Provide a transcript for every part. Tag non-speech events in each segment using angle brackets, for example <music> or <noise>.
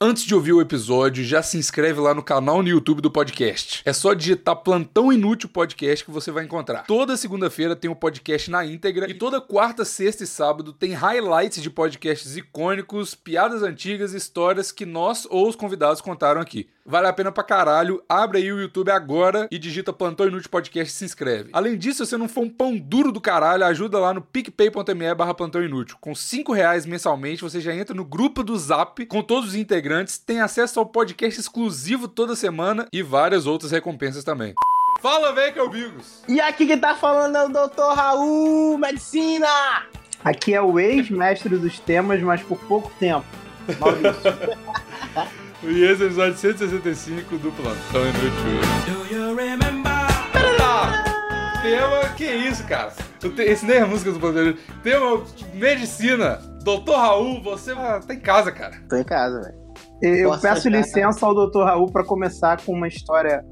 Antes de ouvir o episódio, já se inscreve lá no canal no YouTube do podcast. É só digitar Plantão Inútil Podcast que você vai encontrar. Toda segunda-feira tem o um podcast na íntegra e toda quarta, sexta e sábado tem highlights de podcasts icônicos, piadas antigas e histórias que nós ou os convidados contaram aqui. Vale a pena pra caralho. Abre aí o YouTube agora e digita Plantão Inútil Podcast e se inscreve. Além disso, se você não for um pão duro do caralho, ajuda lá no picpay.me barra Plantão Inútil. Com 5 reais mensalmente, você já entra no grupo do Zap com todos os integrantes, tem acesso ao podcast exclusivo toda semana e várias outras recompensas também. Fala, velho, que é o Bigos. E aqui que tá falando é o Dr. Raul Medicina. Aqui é o ex-mestre dos temas, mas por pouco tempo. Maurício. <laughs> <laughs> E esse é o episódio 165 do Plantão Inútil. Tá. Tema, que isso, cara? Esse nem é a música do Plantão Inútil. Tema, medicina. Doutor Raul, você tá em casa, cara. Tô em casa, velho. Eu Posso peço licença ao Dr. Raul para começar com uma história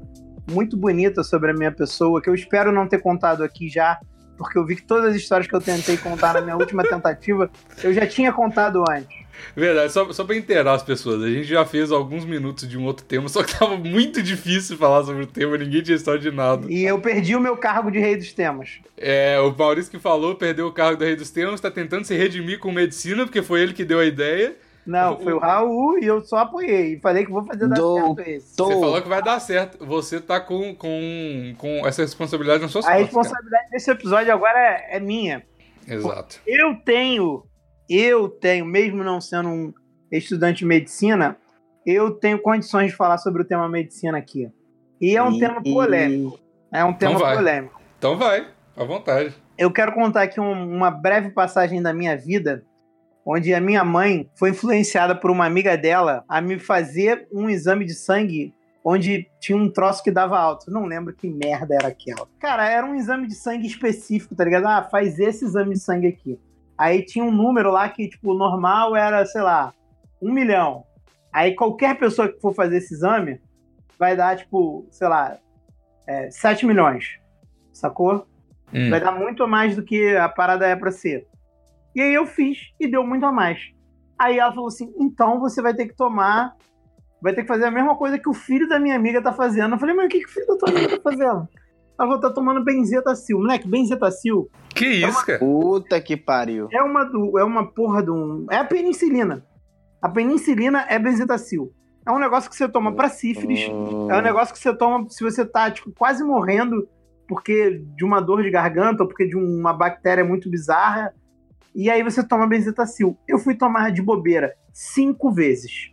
muito bonita sobre a minha pessoa, que eu espero não ter contado aqui já, porque eu vi que todas as histórias que eu tentei contar na minha <laughs> última tentativa, eu já tinha contado antes. Verdade, só, só pra inteirar as pessoas, a gente já fez alguns minutos de um outro tema, só que tava muito difícil falar sobre o tema, ninguém tinha história de nada. E eu perdi o meu cargo de rei dos temas. É, o Maurício que falou, perdeu o cargo de rei dos temas, tá tentando se redimir com medicina, porque foi ele que deu a ideia. Não, foi o Raul e eu só apoiei. E falei que vou fazer dar Do... certo esse. Você falou que vai dar certo. Você tá com, com, com essa responsabilidade nas suas A costas, responsabilidade cara. desse episódio agora é, é minha. Exato. Eu tenho eu tenho, mesmo não sendo um estudante de medicina, eu tenho condições de falar sobre o tema medicina aqui. E é um e, tema polêmico. É um tema então polêmico. Então vai, à vontade. Eu quero contar aqui um, uma breve passagem da minha vida, onde a minha mãe foi influenciada por uma amiga dela a me fazer um exame de sangue onde tinha um troço que dava alto. Não lembro que merda era aquela. Cara, era um exame de sangue específico, tá ligado? Ah, faz esse exame de sangue aqui. Aí tinha um número lá que, tipo, normal era, sei lá, um milhão. Aí qualquer pessoa que for fazer esse exame vai dar, tipo, sei lá, é, 7 milhões. Sacou? Hum. Vai dar muito mais do que a parada é pra ser. E aí eu fiz e deu muito a mais. Aí ela falou assim: então você vai ter que tomar. Vai ter que fazer a mesma coisa que o filho da minha amiga tá fazendo. Eu falei, mas o que, que o filho da tua amiga tá fazendo? Ela falou, tá tomando benzetacil. Moleque, benzetacil. Que é isso, uma... cara? Puta que pariu. É uma, do, é uma porra de um. É a penicilina. A penicilina é benzetacil. É um negócio que você toma pra sífilis. Hum. É um negócio que você toma se você tá, tipo, quase morrendo porque de uma dor de garganta ou porque de uma bactéria muito bizarra. E aí você toma benzetacil. Eu fui tomar de bobeira cinco vezes.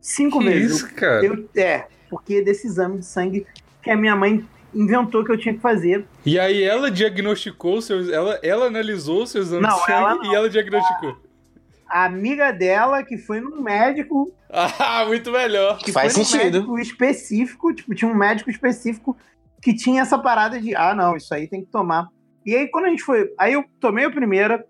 Cinco que vezes. Isso, cara? Eu, é, porque desse exame de sangue que a minha mãe inventou que eu tinha que fazer. E aí ela diagnosticou seus. Ela, ela analisou seus exames não, de sangue ela e ela diagnosticou. A, amiga dela, que foi num médico. <laughs> Ah, muito melhor. Que Faz foi sentido. médico específico, tipo, tinha um médico específico que tinha essa parada de, ah, não, isso aí tem que tomar. E aí, quando a gente foi. Aí eu tomei a primeira.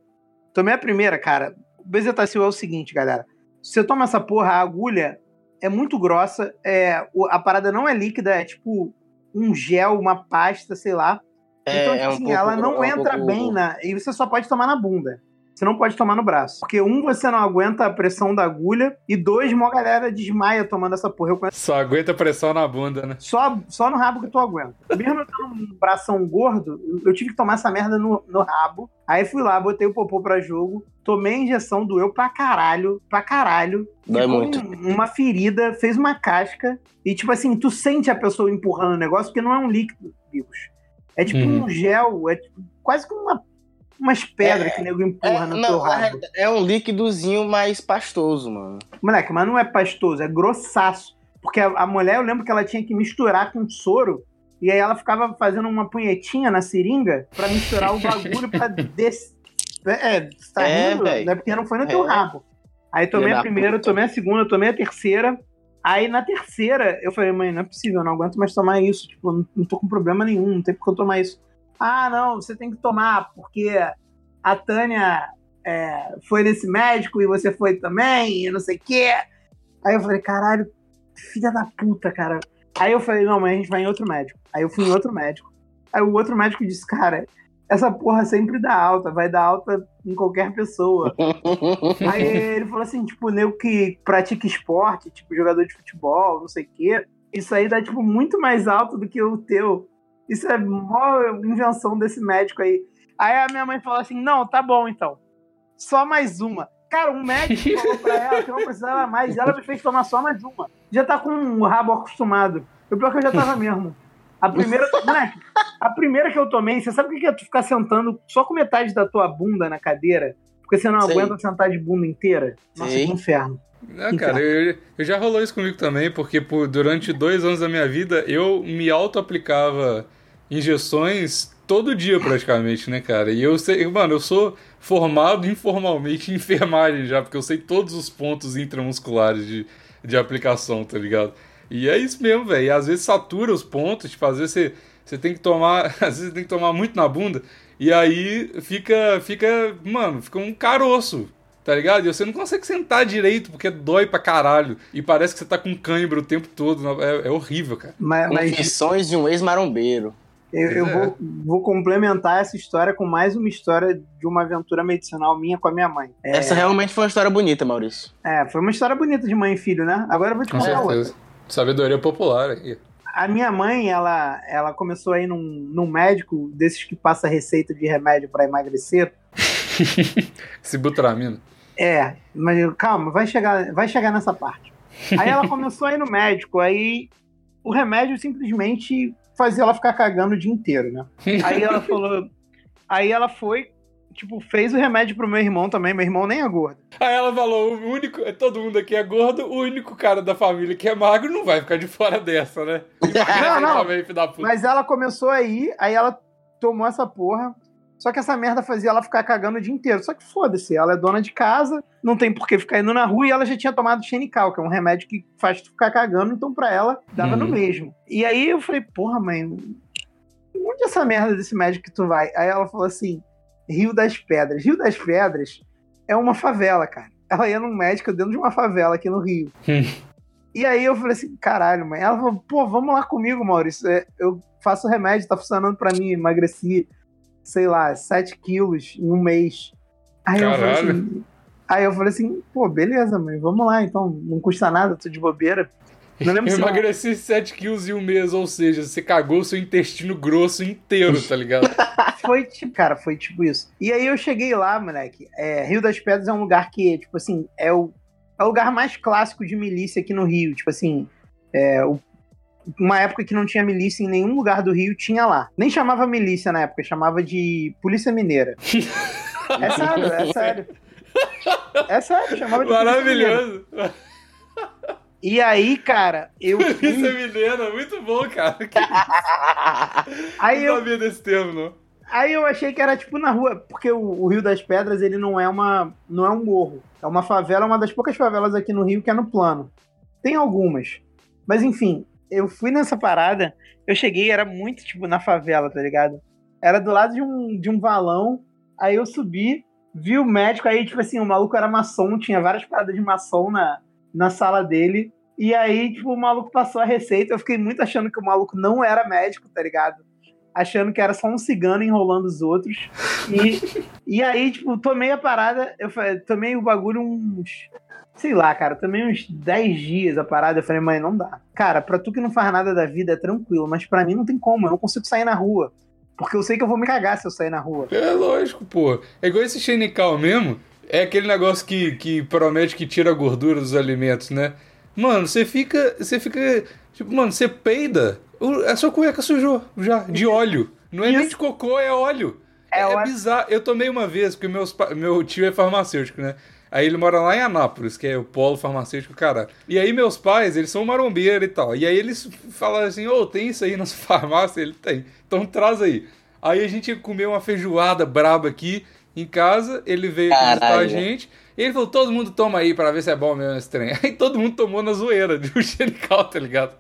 Tomei a primeira, cara. O bezetacil é o seguinte, galera. Você toma essa porra, a agulha é muito grossa, é, a parada não é líquida, é tipo um gel, uma pasta, sei lá. É, então, tipo é um assim, pouco, ela não é um entra pouco... bem na. E você só pode tomar na bunda. Você não pode tomar no braço. Porque, um, você não aguenta a pressão da agulha. E dois, uma galera desmaia tomando essa porra. Eu conheço... Só aguenta a pressão na bunda, né? Só, só no rabo que tu aguenta. Mesmo eu tendo um bração gordo, eu tive que tomar essa merda no, no rabo. Aí fui lá, botei o popô pra jogo. Tomei a injeção, doeu pra caralho. Pra caralho. Dói muito. Um, uma ferida, fez uma casca. E, tipo assim, tu sente a pessoa empurrando o negócio, porque não é um líquido, vírus. É tipo uhum. um gel, é tipo, quase como uma umas pedras é, que o nego empurra é, no não, teu rabo. É um líquidozinho mais pastoso, mano. Moleque, mas não é pastoso, é grossaço. Porque a, a, mulher, eu lembro que ela tinha que misturar com soro. E aí ela ficava fazendo uma punhetinha na seringa para misturar o bagulho pra <laughs> des... É, você tá é, rindo? Né? Porque não foi no teu é. rabo. Aí tomei a primeira, tomei a segunda, tomei a terceira. Aí na terceira, eu falei, mãe, não é possível, eu não aguento mais tomar isso. Tipo, não, não tô com problema nenhum, não tem porque eu tomar isso. Ah, não, você tem que tomar, porque a Tânia é, foi nesse médico e você foi também, e não sei o quê. Aí eu falei, caralho, filha da puta, cara. Aí eu falei, não, mas a gente vai em outro médico. Aí eu fui em outro médico. Aí o outro médico disse, cara, essa porra sempre dá alta, vai dar alta em qualquer pessoa. <laughs> Aí ele falou assim, tipo, nego que pratica esporte, tipo, jogador de futebol, não sei o quê, isso aí dá, tipo, muito mais alto do que o teu. Isso é mó invenção desse médico aí. Aí a minha mãe falou assim, não, tá bom então. Só mais uma. Cara, um médico <laughs> falou pra ela que não precisava mais, ela me fez tomar só mais uma. Já tá com o rabo acostumado. O pior é que eu já tava <laughs> mesmo. A primeira, moleque, a primeira que eu tomei, você sabe o que é tu ficar sentando só com metade da tua bunda na cadeira? Porque você não Sei. aguenta sentar de bunda inteira? Nossa, Sei. que inferno. Não, cara, eu, eu já rolou isso comigo também, porque por, durante dois anos da minha vida eu me auto-aplicava injeções todo dia praticamente, né, cara? E eu sei, mano, eu sou formado informalmente em enfermagem já, porque eu sei todos os pontos intramusculares de, de aplicação, tá ligado? E é isso mesmo, velho. E às vezes satura os pontos, tipo, às vezes você, você tem que tomar, <laughs> às vezes você tem que tomar muito na bunda, e aí fica, fica, mano, fica um caroço, tá ligado? E você não consegue sentar direito porque dói pra caralho. E parece que você tá com cãibra o tempo todo. É, é horrível, cara. Mas, mas Confissões de um ex-marombeiro. Eu, eu é. vou, vou complementar essa história com mais uma história de uma aventura medicinal minha com a minha mãe. É, Essa realmente foi uma história bonita, Maurício. é, foi uma história bonita de mãe e filho, né? Agora eu vou te Com contar outra. certeza. Sabedoria popular aí. A minha mãe, ela, ela começou a ir num, num médico desses que passa receita de remédio pra emagrecer. <laughs> Esse butramina. É, mas calma, vai chegar, vai chegar nessa parte. Aí ela começou a ir no médico, aí o remédio simplesmente fazia ela ficar cagando o dia inteiro, né? <laughs> Aí ela falou. Aí ela foi, tipo, fez o remédio pro meu irmão também. Meu irmão nem é gordo. Aí ela falou: o único, todo mundo aqui é gordo, o único cara da família que é magro não vai ficar de fora dessa, né? <laughs> Não, não. Também. Mas ela começou a ir, aí ela tomou essa porra. Só que essa merda fazia ela ficar cagando o dia inteiro. Só que foda-se, ela é dona de casa, não tem por que ficar indo na rua e ela já tinha tomado Xenical, que é um remédio que faz tu ficar cagando, então pra ela dava no Uhum. mesmo. E aí eu falei, porra, mãe, onde é essa merda desse médico que tu vai? Aí ela falou assim: Rio das Pedras. Rio das Pedras é uma favela, cara. Ela ia num médico dentro de uma favela aqui no Rio. E aí eu falei assim, caralho, mãe. Ela falou, pô, vamos lá comigo, Maurício. É, Eu faço remédio, tá funcionando pra mim, emagreci, sei lá, 7 quilos em um mês. Aí eu falei assim. Aí eu falei assim, pô, beleza, mãe, vamos lá, então, não custa nada, tô de bobeira. Não lembro Eu <laughs> se emagreci 7 quilos em um mês, ou seja, você cagou seu intestino grosso inteiro, tá ligado? <laughs> Foi tipo, cara, foi tipo isso. E aí eu cheguei lá, moleque. é, Rio das Pedras é um lugar que, tipo assim, é o, é o lugar mais clássico de milícia aqui no Rio. Tipo assim, é, o- uma época que não tinha milícia em nenhum lugar do Rio, tinha lá. Nem chamava milícia na época, chamava de Polícia Mineira. <laughs> É sério, é sério. É sério, chamava de Polícia Mineira. Maravilhoso. E aí, cara, eu Polícia fui, Mineira, muito bom, cara. <laughs> aí Eu eu não sabia desse termo, não. Aí eu achei que era tipo na rua, porque o, o Rio das Pedras ele não é uma não é um morro, é uma favela, uma das poucas favelas aqui no Rio que é no plano. Tem algumas, mas enfim, eu fui nessa parada, eu cheguei era muito tipo na favela, tá ligado? Era do lado de um de um valão, aí eu subi, vi o médico, aí tipo assim o maluco era maçom, tinha várias paradas de maçom na na sala dele. E aí, tipo, o maluco passou a receita. Eu fiquei muito achando que o maluco não era médico, tá ligado? achando que era só um cigano enrolando os outros. E, <laughs> e aí, tipo, tomei a parada, eu tomei o bagulho uns. Sei lá, cara, tomei uns 10 dias a parada. Eu falei, mãe, não dá. Cara, pra tu que não faz nada da vida é tranquilo, mas pra mim não tem como, eu não consigo sair na rua. Porque eu sei que eu vou me cagar se eu sair na rua. É lógico, pô. É igual esse Xenical mesmo. É aquele negócio que, que promete que tira a gordura dos alimentos, né? Mano, você fica. Você fica. Tipo, mano, você peida. A sua cueca sujou já, de óleo. Não é nem Isso. de cocô, é óleo. É É, é bizarro. Eu tomei uma vez, porque meus, meu tio é farmacêutico, né? Aí ele mora lá em Anápolis, que é o polo farmacêutico, cara. E aí meus pais, eles são marombeiros e tal. E aí eles falaram assim, ô, tem isso aí na sua <laughs> farmácia? Ele tem. Então traz aí. Aí a gente comeu uma feijoada braba aqui em casa, ele veio aqui visitar a Caralho. gente. E ele falou, todo mundo toma aí pra ver se é bom mesmo esse trem. <laughs> Aí todo mundo tomou na zoeira de um <laughs> xenical, tá ligado?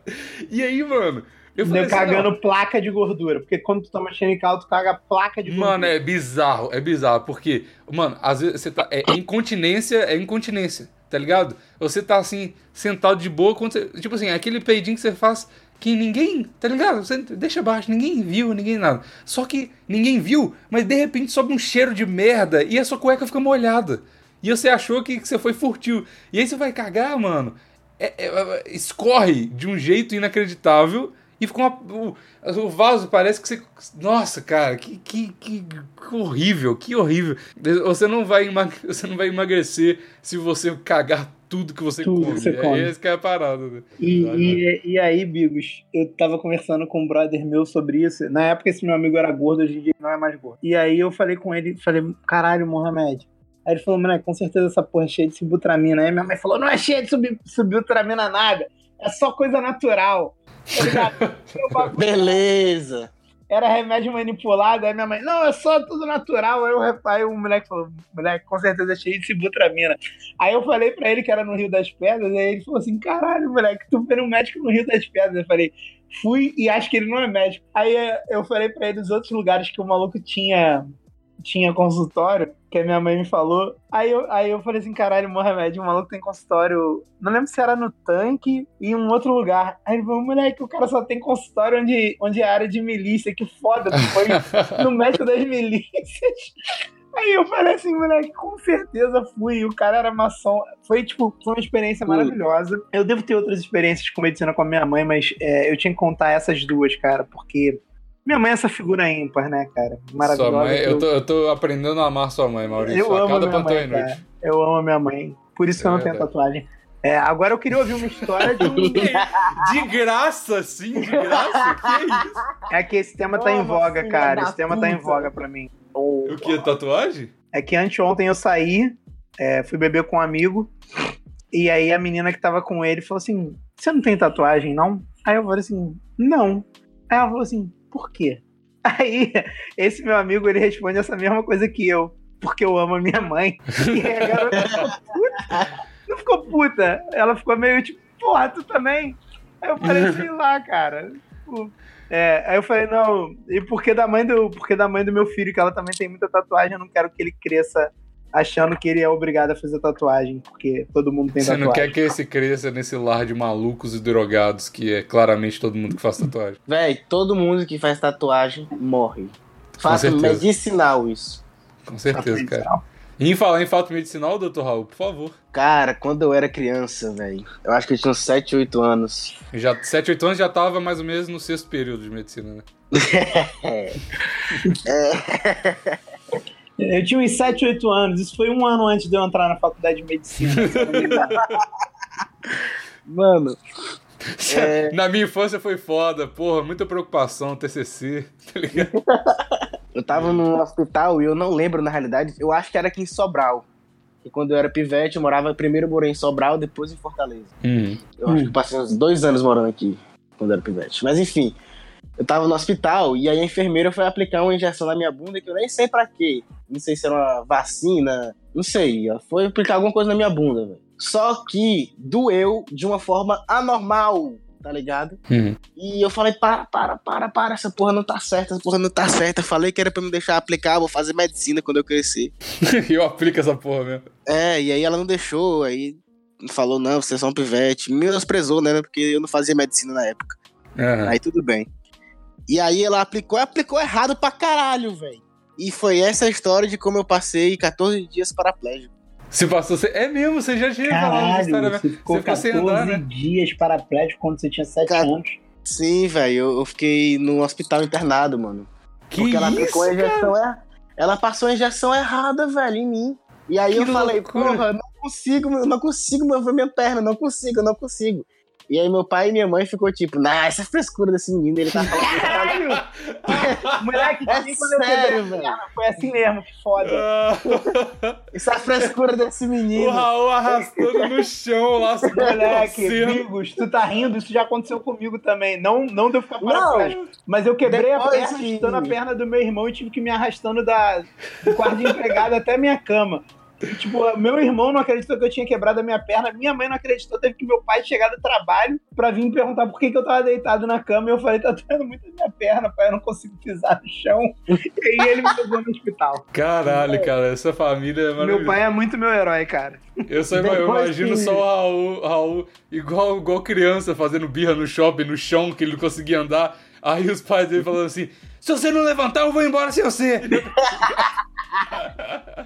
E aí, mano, eu falei Eu assim, cagando não, placa de gordura. Porque quando tu toma xenical, tu caga placa de gordura. Mano, é bizarro, é bizarro, porque, mano, às vezes você tá. É incontinência, é incontinência, tá ligado? Você tá assim, sentado de boa, quando você. Tipo assim, aquele peidinho que você faz que ninguém, tá ligado? Você deixa baixo, ninguém viu, ninguém nada. Só que ninguém viu, mas de repente sobe um cheiro de merda e a sua cueca fica molhada. E você achou que, que você foi furtivo. E aí você vai cagar, mano. É, é, é, escorre de um jeito inacreditável e ficou uma, o, o, vaso parece que você. Nossa, cara, que, que, que, horrível, que horrível. Você não, vai <laughs> você não vai emagrecer se você cagar tudo que você tudo come. Você come. É esse que é a parada. Né? E, e, e, aí, Bigos, eu tava conversando com um brother meu sobre isso. Na época esse meu amigo era gordo, hoje em dia não é mais gordo. E aí eu falei com ele, falei, caralho, Mohamed. Aí ele falou, moleque, com certeza essa porra é cheia de sibutramina. Aí minha mãe falou, não é cheia de sub, sibutramina nada, é só coisa natural. Beleza era remédio manipulado. Aí minha mãe, não, é só tudo natural. Aí, eu, aí o moleque falou, moleque, com certeza é cheio de sibutramina. Aí eu falei pra ele que era no Rio das Pedras, aí ele falou assim, caralho, moleque, tu foi um médico no Rio das Pedras. Eu falei, fui e acho que ele não é médico. Aí eu falei pra ele os outros lugares que o maluco tinha tinha consultório, que a minha mãe me falou. Aí eu, aí eu falei assim, caralho, Mohamed, o maluco tem consultório. Não lembro se era no tanque e em um outro lugar. Aí ele falou, moleque, o cara só tem consultório onde, onde é área de milícia, que foda, tu foi <laughs> no médico das milícias. Aí eu falei assim, moleque, com certeza fui. O cara era maçom. Foi, tipo, foi uma experiência maravilhosa. Eu devo ter outras experiências com medicina com a minha mãe, mas é, eu tinha que contar essas duas, cara, porque minha mãe é essa figura ímpar, né, cara? Maravilhosa. Sua mãe, eu, tô, eu tô aprendendo a amar sua mãe, Maurício. Eu amo cada minha mãe, cara. Eu amo a minha mãe. Por isso que é eu não tenho tatuagem. É, agora eu queria ouvir uma história de um. <laughs> de graça, sim, de graça? Que é isso? É que esse tema tá em voga, cara. Esse tema puta. tá em voga pra mim. O que? Tatuagem? É que anteontem eu saí, é, fui beber com um amigo, e aí a menina que tava com ele falou assim: Você não tem tatuagem, não? Aí eu falei assim: Não. Aí ela falou assim: por quê? Aí, esse meu amigo, ele responde essa mesma coisa que eu, porque eu amo a minha mãe. <laughs> E a garota ficou puta. Não ficou puta. Ela ficou meio tipo, porra, tu também? Aí eu falei, sei lá, cara. Tipo, é, aí eu falei, não, e porque da mãe do, porque da mãe do meu filho, que ela também tem muita tatuagem, eu não quero que ele cresça achando que ele é obrigado a fazer tatuagem, porque todo mundo tem Você tatuagem. Você não quer que esse cresça nesse lar de malucos e drogados, que é claramente todo mundo que faz tatuagem. Véi, todo mundo que faz tatuagem morre. Fato medicinal isso. Com certeza, cara. E em falar em fato medicinal, doutor Raul, por favor. Cara, quando eu era criança, velho, eu acho que eu tinha uns 7, 8 anos. Já, 7, 8 anos já tava mais ou menos no sexto período de medicina, né? <laughs> é. é. <laughs> Eu tinha uns 7, 8 anos. Isso foi um ano antes de eu entrar na faculdade de medicina. <laughs> Mano. É... Na minha infância foi foda, porra, muita preocupação, TCC, <laughs> tá ligado? eu tava no hospital e eu não lembro, na realidade, eu acho que era aqui em Sobral. E quando eu era pivete, eu morava primeiro eu morei em Sobral, depois em Fortaleza. Uhum. Eu acho que passei uns dois anos morando aqui, quando eu era pivete. Mas enfim, eu tava no hospital e aí a enfermeira foi aplicar uma injeção na minha bunda que eu nem sei para quê. Não sei se era uma vacina, não sei. Ela foi aplicar alguma coisa na minha bunda, velho. Só que doeu de uma forma anormal, tá ligado? Uhum. E eu falei, para, para, para, para, essa porra não tá certa, essa porra não tá certa. Falei que era pra me deixar aplicar, vou fazer medicina quando eu crescer. <laughs> eu aplico essa porra mesmo. É, e aí ela não deixou, aí falou, não, você é só um pivete. Me menosprezou, né, porque eu não fazia medicina na época. Uhum. Aí tudo bem. E aí ela aplicou, aplicou errado pra caralho, velho. E foi essa a história de como eu passei 14 dias paraplégico. Se passou. É mesmo, você já tinha Caralho, falado história, né? Você ficou você 14 andar, né? dias paraplégico quando você tinha 7 Car... anos. Sim, velho. Eu, eu, fiquei no hospital internado, mano. Que porque ela aplicou a injeção er... Ela passou a injeção errada, velho, em mim. E aí que eu falei, porra, não consigo, não consigo mover minha perna, não consigo, não consigo. E aí meu pai e minha mãe ficou tipo, nah, essa frescura desse menino, ele tá falando. <laughs> Caralho! <laughs> Moleque, é sério, velho. Foi assim mesmo, que foda. <laughs> essa frescura desse menino. O Raul arrastando no chão lá, se Moleque, amigos, tu tá rindo, isso já aconteceu comigo também. Não, não deu ficar paraplégico. Mas eu quebrei a perna, arrastando a perna do meu irmão e tive que me arrastando da, do quarto de empregado até minha cama. Tipo, meu irmão não acreditou que eu tinha quebrado a minha perna, minha mãe não acreditou, teve que meu pai chegar do trabalho pra vir me perguntar por que, que eu tava deitado na cama. E eu falei, tá doendo muito a minha perna, pai, eu não consigo pisar no chão. <laughs> E aí ele me levou no hospital. Caralho, cara, essa família é maravilhosa. Meu pai é muito meu herói, cara. Eu, só, eu imagino que- só o Raul, Raul igual, igual criança fazendo birra no shopping, no chão, que ele não conseguia andar. Aí os pais dele falando assim: se você não levantar, eu vou embora sem você. <laughs>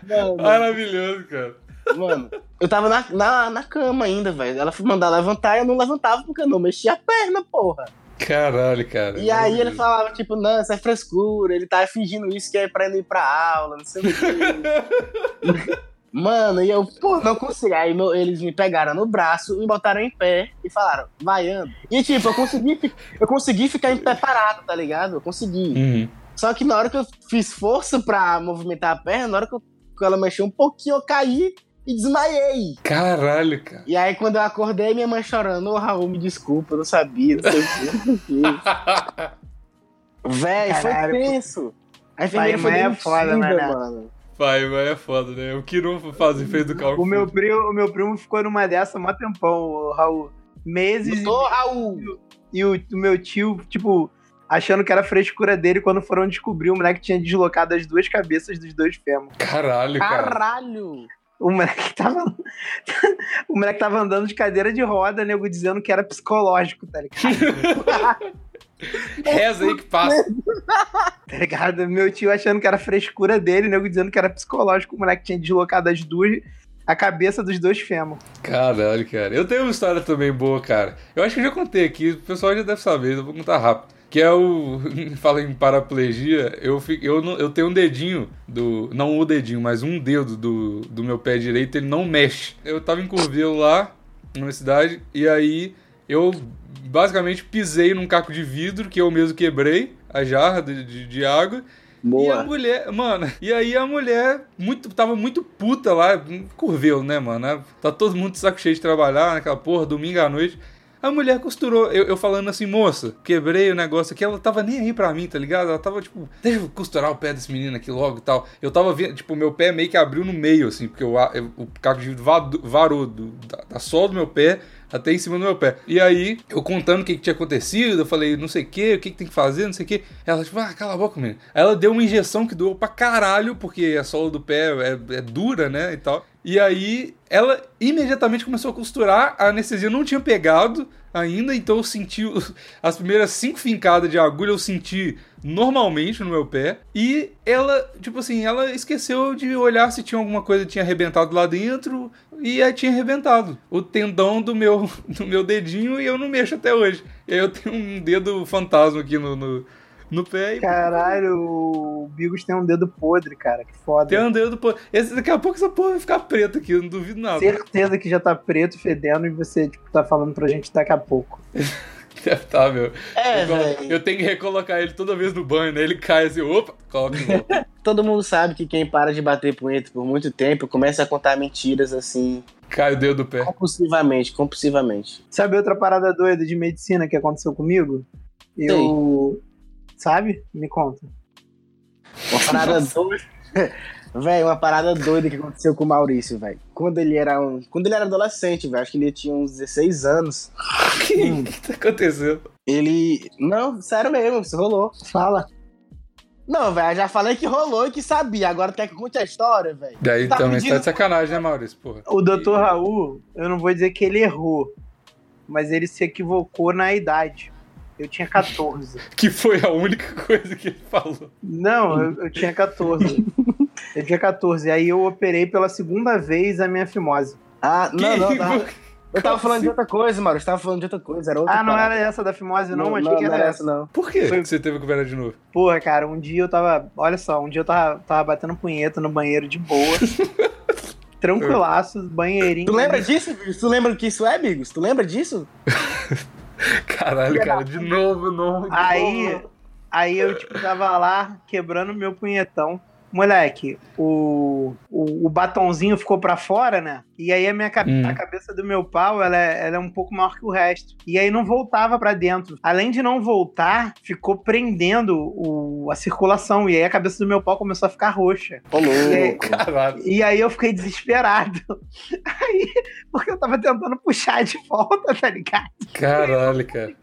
Mano, Maravilhoso, cara. mano, eu tava na, na, na cama ainda, velho. Ela foi mandar levantar e eu não levantava porque eu não mexia a perna, porra. Caralho, cara. E aí ele falava, tipo, não, isso é frescura, ele tá fingindo isso que é pra não ir pra aula, não sei o quê. <laughs> Mano, e eu, pô, não consigo. Aí meu- eles me pegaram no braço, me botaram em pé e falaram, vai, anda. E tipo, eu consegui, eu consegui ficar em pé parado, tá ligado? Eu consegui. Uhum. Só que na hora que eu fiz força pra movimentar a perna, na hora que, eu- que ela mexeu um pouquinho, eu caí e desmaiei. Caralho, cara. E aí, quando eu acordei, minha mãe chorando, ô Raul, me desculpa, eu não sabia, não sei o que, não sei o que. <laughs> Véi, foi tenso. A enfermeira foi mãe é foda, né, né? mano. Pai, mas é foda, né? O que não faz fez do carro. O meu, primo, o meu primo ficou numa dessa há mó tempão, o Raul. Meses Doutor Raul. e o, o meu tio, tipo, achando que era frescura dele quando foram descobrir o moleque tinha deslocado as duas cabeças dos dois fêmur. Caralho, cara. Caralho. O moleque <laughs> tava. o moleque tava andando de cadeira de roda, nego dizendo que era psicológico, tá ligado? <laughs> Reza aí que passa. <laughs> tá ligado? Meu tio achando que era frescura dele, nego dizendo que era psicológico, o moleque tinha deslocado as duas. A cabeça dos dois fêmur. Caralho, cara. Eu tenho uma história também boa, cara. Eu acho que eu já contei aqui, o pessoal já deve saber, eu vou contar rápido. Que é o. <laughs> Fala em paraplegia, eu, fico, eu, não- eu tenho um dedinho do. Não o dedinho, mas um dedo do, do meu pé direito, ele não mexe. Eu tava em Curvelo lá, numa cidade, e aí eu basicamente pisei num caco de vidro que eu mesmo quebrei, a jarra de, de, de água. E a Boa. mulher, mano, e aí a mulher muito, tava muito puta lá, curveu, né, mano? Tá todo mundo de saco cheio de trabalhar naquela porra, domingo à noite. A mulher costurou, eu, eu falando assim, moça, quebrei o negócio aqui, ela tava nem aí pra mim, tá ligado? Ela tava tipo, deixa eu costurar o pé desse menino aqui logo e tal. Eu tava vendo, tipo, meu pé meio que abriu no meio, assim, porque a- eu- o caco de varou do, da, da sola do meu pé até em cima do meu pé. E aí, eu contando o que, que tinha acontecido, eu falei, não sei o que, o que, que tem que fazer, não sei o que. Ela, tipo, ah, cala a boca, menino. Aí ela deu uma injeção que doeu pra caralho, porque a sola do pé é, é dura, né, e tal. E aí, ela imediatamente começou a costurar, a anestesia não tinha pegado ainda, então eu senti <laughs> as primeiras cinco fincadas de agulha, eu senti normalmente no meu pé. E ela, tipo assim, ela esqueceu de olhar se tinha alguma coisa que tinha arrebentado lá dentro, e aí tinha arrebentado o tendão do meu, <laughs> do meu dedinho e eu não mexo até hoje. E aí eu tenho um dedo fantasma aqui no, no, no pé e Caralho, o Bigos tem um dedo podre, cara. Que foda. tem um dedo. Pô, esse, daqui a pouco essa porra vai ficar preta aqui, eu não duvido nada. Certeza que já tá preto, fedendo, e você, tipo, tá falando pra gente daqui a pouco. <laughs> Deve tá, meu. É, eu, eu tenho que recolocar ele toda vez no banho, né? Ele cai assim, opa, coloca de volta. <laughs> Todo mundo sabe que quem para de bater punheta por muito tempo começa a contar mentiras assim, cai o dedo do pé. compulsivamente, compulsivamente. Sabe outra parada doida de medicina que aconteceu comigo? Eu. Sabe? Me conta. Uma parada doida. <laughs> Velho, uma parada doida que aconteceu com o Maurício, velho. Quando ele era um. Quando ele era adolescente, velho, acho que ele tinha uns 16 anos. O <laughs> que, que tá acontecendo? Ele. Não, sério mesmo, isso rolou. Fala. Não, velho, já falei que rolou e que sabia. Agora quer que conte a história, velho? Daí Tá também pedindo- tá de sacanagem, né, Maurício? Porra. O Dr. Raul, eu não vou dizer que ele errou, mas ele se equivocou na idade. Eu tinha 14. <laughs> Que foi a única coisa que ele falou. Não, eu, eu tinha 14. <laughs> Eu tinha 14. Aí eu operei pela segunda vez a minha fimose. Ah, não, não, Que- tá. Eu tava falando assim? de outra coisa, Maurício. Tava falando de outra coisa. Era outra Ah, não parada. era essa da fimose, não? Não, Achei não, que não era era essa. não. Por que Foi- você teve que operar de novo? Porra, cara, um dia eu tava. Olha só, um dia eu tava, tava batendo punheta no banheiro de boa. <laughs> Tranquilaço, banheirinho. Tu lembra disso? Tu lembra o que isso é, Bigos? Tu lembra disso? <laughs> Caralho, cara, de novo, não. de Aí, novo. aí eu, tipo, tava lá quebrando meu punhetão. Moleque, o, o, o batonzinho ficou pra fora, né? E aí a minha cabe- Hum. a cabeça do meu pau, ela é, ela é um pouco maior que o resto. E aí não voltava pra dentro. Além de não voltar, ficou prendendo o, a circulação. E aí a cabeça do meu pau começou a ficar roxa. Ô, louco. Caralho. E aí eu fiquei desesperado. <laughs> Aí, porque eu tava tentando puxar de volta, tá ligado? Caralho, cara.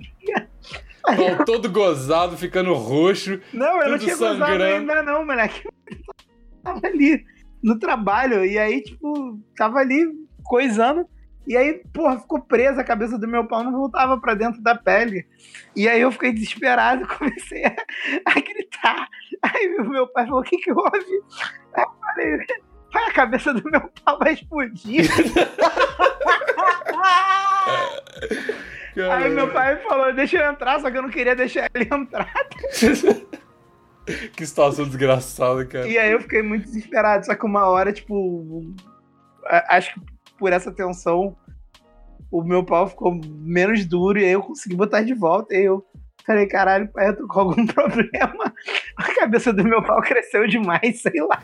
Pau todo gozado, ficando roxo. Não, eu não tinha gozado sangrando. ainda não, moleque. <laughs> Tava ali no trabalho, e aí, tipo, tava ali coisando. E aí, porra, ficou presa a cabeça do meu pau, não voltava pra dentro da pele. E aí eu fiquei desesperado, <laughs> comecei a, a gritar. Aí o meu pai falou, o que que houve? Aí eu falei, pai, a cabeça do meu pau vai explodir. <laughs> Aí meu pai falou, deixa eu entrar, só que eu não queria deixar ele <laughs> entrar. <laughs> Que situação desgraçada, cara. E aí eu fiquei muito desesperado, só que uma hora, tipo, acho que por essa tensão, o meu pau ficou menos duro e aí eu consegui botar de volta. E eu falei, caralho, pai, eu tô com algum <laughs> problema. A cabeça do meu pau cresceu demais, sei lá.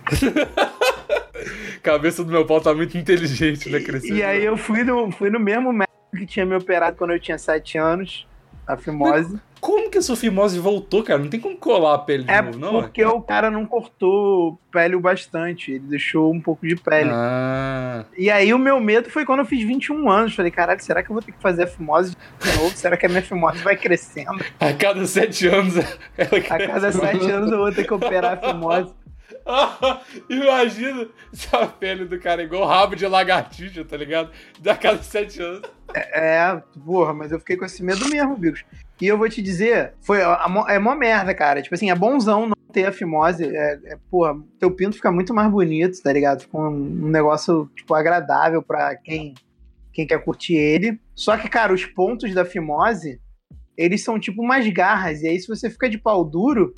Cabeça do meu pau tá muito inteligente, né? Crescendo. E aí eu fui no, fui no mesmo médico que tinha me operado quando eu tinha 7 anos, a fimose. Como que a sua fimose voltou, cara? Não tem como colar a pele de É novo, não? porque o cara não cortou pele o bastante, ele deixou um pouco de pele. Ah. E aí o meu medo foi quando eu fiz 21 anos. Falei, caralho, será que eu vou ter que fazer a fimose de novo? Será que a minha fimose vai crescendo? A cada sete anos <laughs> ela A cada 7 anos eu vou ter que operar a fimose. <laughs> Imagina se a pele do cara é igual rabo de lagartixa, tá ligado? Da cada sete anos. É, porra, mas eu fiquei com esse medo mesmo, Bigos. E eu vou te dizer, foi é mó merda, cara. Tipo assim, é bonzão não ter a fimose. É, é, porra, teu pinto fica muito mais bonito, tá ligado? Fica um, um negócio, tipo, agradável pra quem, quem quer curtir ele. Só que, cara, os pontos da fimose, eles são tipo umas garras. E aí, se você fica de pau duro,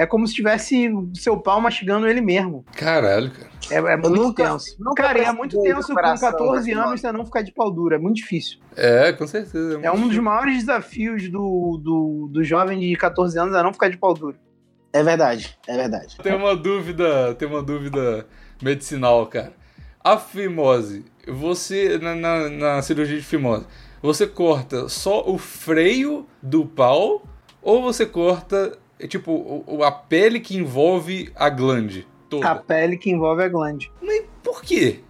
é como se tivesse seu pau mastigando ele mesmo. Caralho, cara. É, é muito nunca- tenso. nunca cara, e é muito tenso com operação 14 da anos você não ficar de pau duro. É muito difícil. É, com certeza. É um muito dos maiores desafios do, do, do jovem de 14 anos é não ficar de pau duro. É verdade, é verdade. Tem uma dúvida, tem uma dúvida medicinal, cara. A fimose, você na, na, na cirurgia de fimose, você corta só o freio do pau ou você corta é, tipo a pele que envolve a glande toda? A pele que envolve a glande. Por quê?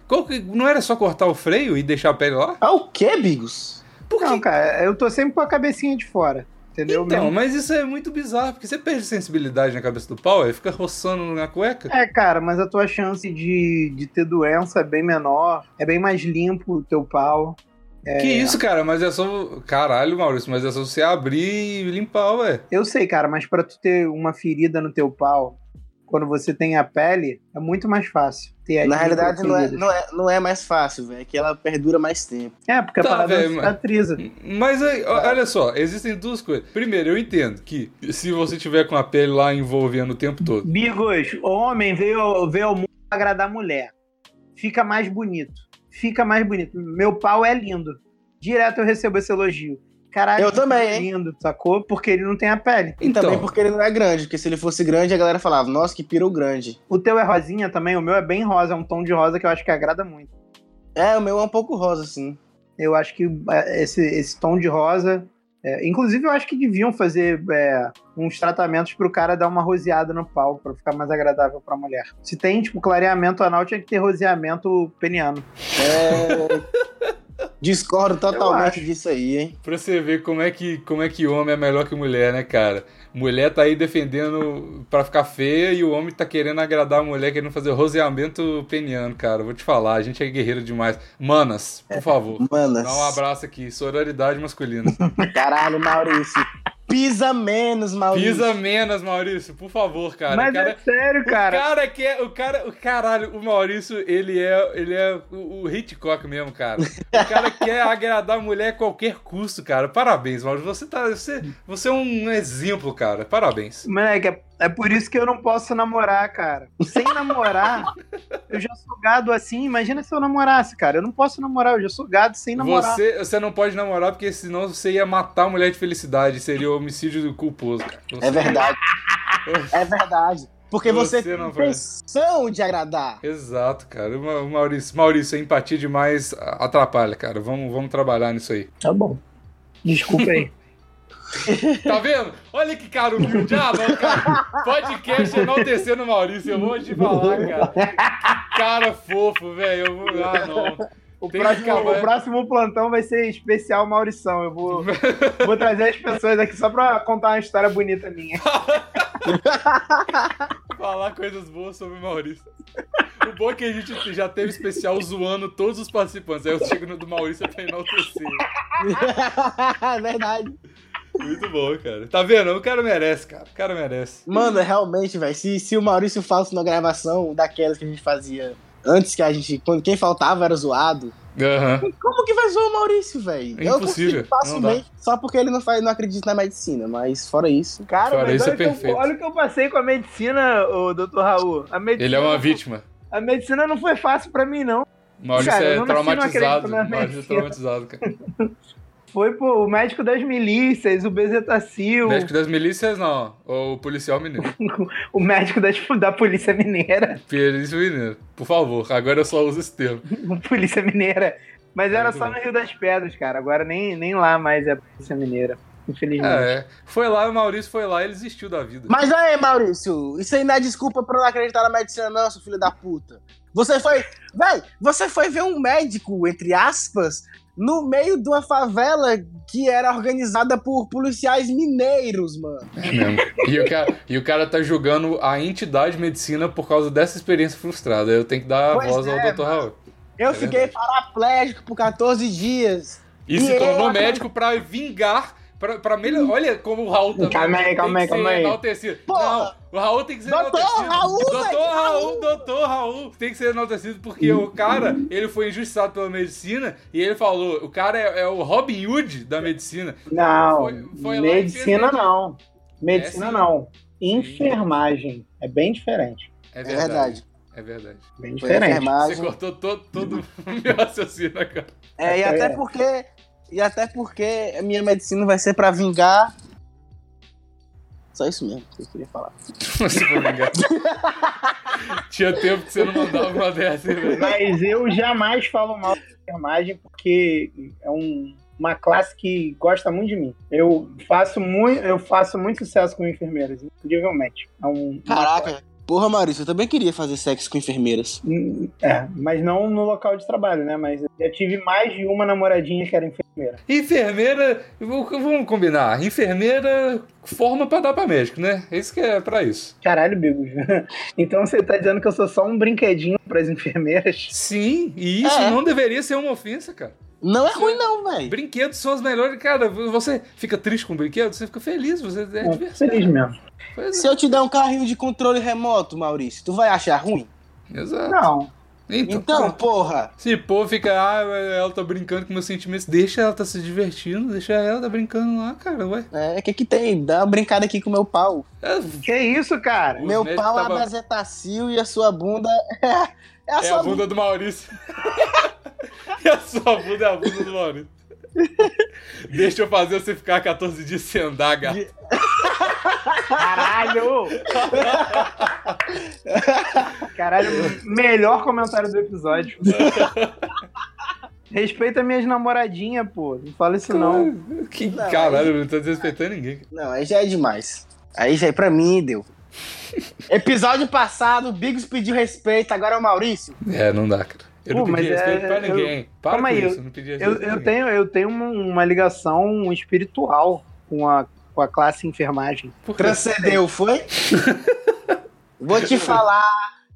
Não era só cortar o freio e deixar a pele lá? Ah, o que, Bigos? Por Não, quê? cara, eu tô sempre com a cabecinha de fora. Entendeu? Então, Mesmo- mas isso é muito bizarro, porque você perde sensibilidade na cabeça do pau, aí fica roçando na cueca. É, cara, mas a tua chance de, de ter doença é bem menor, é bem mais limpo o teu pau. Que isso, cara? Mas é só. Caralho, Maurício, mas é só você abrir e limpar, ué. Eu sei, cara, mas pra tu ter uma ferida no teu pau, quando você tem a pele, é muito mais fácil. Ter Na realidade, não é, não, é, não é mais fácil, velho. É que ela perdura mais tempo. É, porque a Tá, parada velho, não mas- cicatriza. Mas aí, ó, olha só, existem duas coisas. Primeiro, eu entendo que se você tiver com a pele lá envolvendo o tempo todo. Bigos, homem veio, veio ao mundo pra agradar a mulher. Fica mais bonito. Fica mais bonito. Meu pau é lindo. Direto eu recebo esse elogio. Caralho, Eu também, hein? lindo, sacou? Porque ele não tem a pele. E também porque ele não é grande, porque se ele fosse grande, a galera falava, nossa, que pirou grande. O teu é rosinha também, o meu é bem rosa, é um tom de rosa que eu acho que agrada muito. É, o meu é um pouco rosa, assim. Eu acho que é, esse, esse tom de rosa. É, inclusive, eu acho que deviam fazer é, uns tratamentos pro cara dar uma roseada no pau, pra ficar mais agradável pra mulher. Se tem, tipo, clareamento anal, tinha que ter roseamento peniano. É... <laughs> Discordo totalmente disso aí, hein? Pra você ver como é, que, como é que homem é melhor que mulher, né, cara? Mulher tá aí defendendo pra ficar feia e o homem tá querendo agradar a mulher, querendo fazer roseamento peniano, cara. Vou te falar, a gente é guerreiro demais. Manas, por favor, Manas. dá um abraço aqui. Sororidade masculina. <laughs> Caralho, Maurício. Pisa menos, Maurício. Pisa menos, Maurício, por favor, cara. Mas cara é sério, O cara. cara que é. O cara. O caralho, o Maurício, ele é. Ele é o, o Hitchcock mesmo, cara. O cara <laughs> quer agradar a mulher a qualquer custo, cara. Parabéns, Maurício. Você tá. Você, você é um exemplo, cara. Parabéns. Moleque, é, é por isso que eu não posso namorar, cara. Sem namorar, eu já sou gado assim. Imagina se eu namorasse, cara. Eu não posso namorar, eu já sou gado sem namorar. Você, você não pode namorar porque senão você ia matar a mulher de felicidade. Seria homicídio culposo, cara. Você- É verdade. <laughs> É verdade. Porque você, Você tem vai. intenção de agradar. Exato, cara. Ma- Maurício, Maurício, a empatia demais atrapalha, cara. Vamos, vamos trabalhar nisso aí. Tá bom. Desculpa aí. <laughs> <laughs> Tá vendo? Olha que cara humilde. Ah, não, cara. Podcast enaltecendo o Maurício. Eu vou te falar, cara. Que cara fofo, velho. Eu vou... Ah, não. O próximo, o próximo plantão vai ser especial Maurição. Eu vou, <laughs> vou trazer as pessoas aqui só pra contar uma história bonita minha. <laughs> Falar coisas boas sobre o Maurício. O bom é que a gente já teve especial zoando todos os participantes. Aí eu chego no do Maurício pra enaltecer. Verdade. Muito bom, cara. Tá vendo? O cara merece, cara. O cara merece. Mano, realmente, velho. Se, se o Maurício falso na gravação daquelas que a gente fazia antes que a gente. Quando quem faltava era zoado. Aham. Como que vai zoar o Maurício, velho? É impossível, facilmente. Só porque ele não, faz, não acredita na medicina. Mas fora isso. Cara, Fora mas isso, olha, é o que eu, perfeito. olha o que eu passei com a medicina, o doutor Raul. A medicina Ele é uma vítima. A medicina não foi fácil pra mim, não. Maurício Cara, eu é traumatizado. acredito na O Maurício é traumatizado, cara. <laughs> Foi pô, o médico das milícias, o Bezetacil, Médico das milícias, não. O policial mineiro. <laughs> o médico das, da Polícia Mineira. Polícia mineiro. Por favor, agora eu só uso esse termo. <laughs> Polícia Mineira. Mas era Muito só bom. no Rio das Pedras, cara. Agora nem, nem lá mais é a Polícia Mineira. Infelizmente. É, foi lá, o Maurício foi lá e ele desistiu da vida. Mas aí, Maurício, isso aí não é desculpa pra não acreditar na medicina, não, seu filho da puta. Você foi. Véi, você foi ver um médico, entre aspas, no meio de uma favela que era organizada por policiais mineiros, mano. É mesmo. E o, cara, e o cara tá julgando a entidade medicina por causa dessa experiência frustrada. Eu tenho que dar a Pois voz ao é, Dr. Raul. Eu É fiquei verdade. paraplégico por 14 dias. E, E se tornou médico pra vingar. Pra, pra melhor... Olha como o Raul também Calma aí, tem calma aí, que ser calma aí. Não, o Raul tem que ser Doutor enaltecido. Raul, doutor velho, Raul, doutor Raul tem que ser enaltecido porque o cara, ele foi injustiçado pela medicina e ele falou, o cara é, é o Robin Hood da medicina. Não, Foi- foi medicina não. Medicina É, não. Enfermagem. É bem diferente. É É verdade. verdade. É verdade. Bem diferente. Você cortou todo, todo o <laughs> meu raciocínio, cara. É, e É. até porque. E até porque a minha medicina vai ser pra vingar. Só isso mesmo que eu queria falar. <laughs> Se for vingar. Tinha tempo que você não mandava uma dessa, velho. Mas eu jamais falo mal de enfermagem porque é um- uma classe que gosta muito de mim. Eu faço muito, eu faço muito sucesso com enfermeiras, incrivelmente. É um, Caraca. Porra, Maurício, eu também queria fazer sexo com enfermeiras. Hum, É, mas não no local de trabalho, né? Mas eu tive mais de uma namoradinha que era enfermeira. Enfermeira, vamos combinar. Enfermeira forma pra dar pra médico, né? Isso que é pra isso. Caralho, Bigos. <laughs> Então você tá dizendo que eu sou só um brinquedinho pras enfermeiras? Sim, e isso É. não deveria ser uma ofensa, cara. Não é ruim, não, velho. Brinquedos são os melhores. Cara, você fica triste com brinquedo, você fica feliz, você é É, diversão. feliz mesmo. Pois Se eu te der um carrinho de controle remoto, Maurício, tu vai achar ruim? é. Exato. Não. Então, Então, porra. se pô, fica, ah, ela tá brincando com meus sentimentos, deixa ela tá se divertindo, deixa ela tá brincando lá, cara, ué. É, o que que tem? Dá uma brincada aqui com o meu pau. É, Que isso, cara? Os meu pau tava- é bezetacil e a sua bunda é, <laughs> é a é sua a bunda do Maurício. <laughs> e a sua bunda é a bunda do Maurício. <laughs> Deixa eu fazer você ficar 14 dias sem andar, gato. Caralho! Caralho, melhor comentário do episódio. Respeita minhas namoradinhas, pô. Não fala isso não. Que Não, caralho, eu não tô desrespeitando ninguém. Não, aí já é demais. Aí já é pra mim, deu. Episódio passado, o Bigos pediu respeito, agora é o Maurício. É, não dá, cara. Eu não Pô, pedi mas é- respeito pra eu- ninguém. Para Calma com aí, isso, eu não pedi respeito Eu, pra eu tenho, eu tenho uma, uma ligação espiritual com a, com a classe enfermagem. Transcendeu, foi? <laughs> Vou te falar.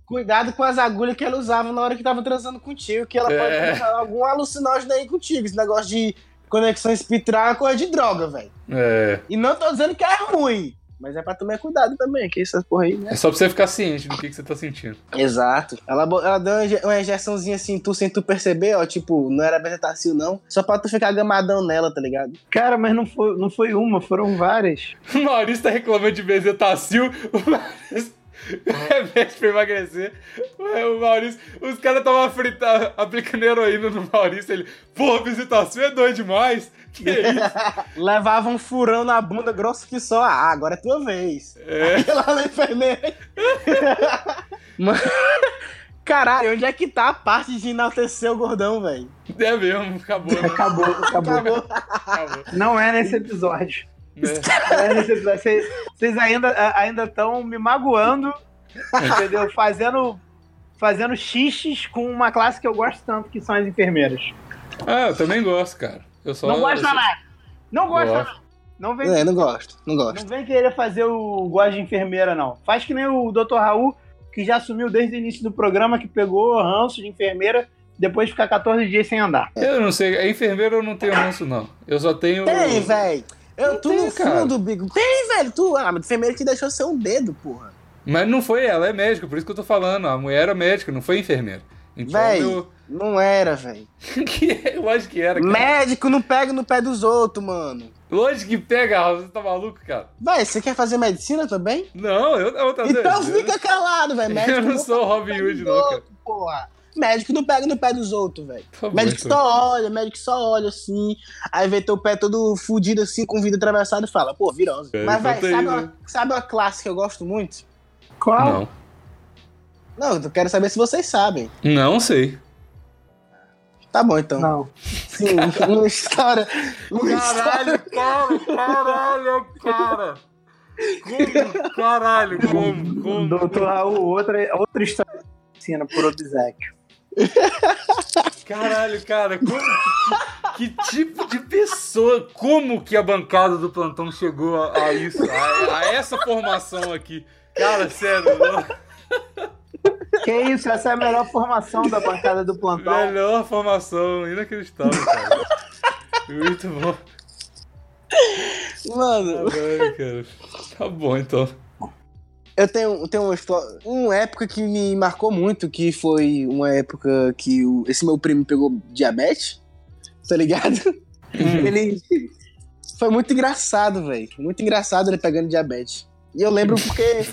Cuidado com as agulhas que ela usava na hora que tava transando contigo, que ela pode É. usar algum alucinógeno aí contigo. Esse negócio de conexão espectral é coisa de droga, velho. É, E não tô dizendo que é ruim, mas é pra tomar cuidado também, que essas porra aí, né? é só pra você ficar ciente do que, que você tá sentindo. Exato. Ela, ela deu uma injeçãozinha assim, tu sem tu perceber, ó, tipo, não era bezetacil não, só pra tu ficar gamadão nela, tá ligado? Cara, mas não foi, não foi uma, foram várias. O <laughs> Maurício tá reclamando de bezetacil. <laughs> O Maurício, <laughs> Remédio pra emagrecer. O Maurício, os caras estavam fritando, aplicando heroína no Maurício. Ele, porra, visitação é doido demais. Que é isso? <laughs> Levava um furão na bunda grosso que só. Ah, agora é tua vez. É. <laughs> Aí lá na enfermeira. Mano, Caralho, onde é que tá a parte de enaltecer o gordão, velho? É mesmo, acabou, né? Acabou, acabou. Acabou. Acabou. Não é nesse episódio. É episódio. Vocês, vocês ainda ainda estão me magoando, entendeu? Fazendo fazendo xixes com uma classe que eu gosto tanto, que são as enfermeiras. Ah, eu também gosto, cara. Eu só. Não gosto da nada. Não gosto da. Não vem, É, não gosto, não gosto. não vem querer fazer o gosto de enfermeira, não. Faz que nem o Dr. Raul, que já assumiu desde o início do programa, que pegou ranço de enfermeira depois de ficar 14 dias sem andar. Eu não sei, a enfermeira eu não tenho ranço, não. Eu só tenho. Tem, velho. Eu, Não tu tem, no cara. fundo, Bigo. Tem, velho. Tu, ah, mas enfermeira te deixou ser um dedo, porra. Mas não foi ela, é médica, por isso que eu tô falando. A mulher era médica, não foi enfermeira. Então Véi, eu. não era, velho. <laughs> que é, lógico que era, cara. Médico não pega no pé dos outros, mano. Lógico que pega, você tá maluco, cara? Véi, você quer fazer medicina também? Não, eu não, tá Então doido? fica calado, velho. <laughs> Médico Eu não sou Robin Hood, não, cara. Porra. Médico não pega no pé dos outros, velho. Médico então. só olha, médico só olha assim, aí vê teu pé todo fudido assim, com o vidro atravessado e fala, pô, virose. É, Mas, velho, aí, sabe, né? uma, sabe uma classe que eu gosto muito? Qual? Não. Não, eu quero saber se vocês sabem. Não sei. Tá bom, então. Não. Sim, <laughs> uma história. Uma história. cara, caralho, cara. Como? Caralho, como? Como? Doutor Raul, outra, outra história de medicina por obsequio. Caralho, cara, como que, que tipo de pessoa, como que a bancada do plantão chegou a, a isso, a, a essa formação aqui? Cara, sério, não- Que isso, essa é a melhor formação da bancada do plantão. melhor formação, inacreditável, cara. Muito bom. Mano, Caralho, cara. Tá bom, então. Eu tenho, tenho uma história. Uma época que me marcou muito, que foi uma época que o- esse meu primo pegou diabetes, tá ligado? Ele. Foi muito engraçado, velho. Muito engraçado ele pegando diabetes. E eu lembro porque.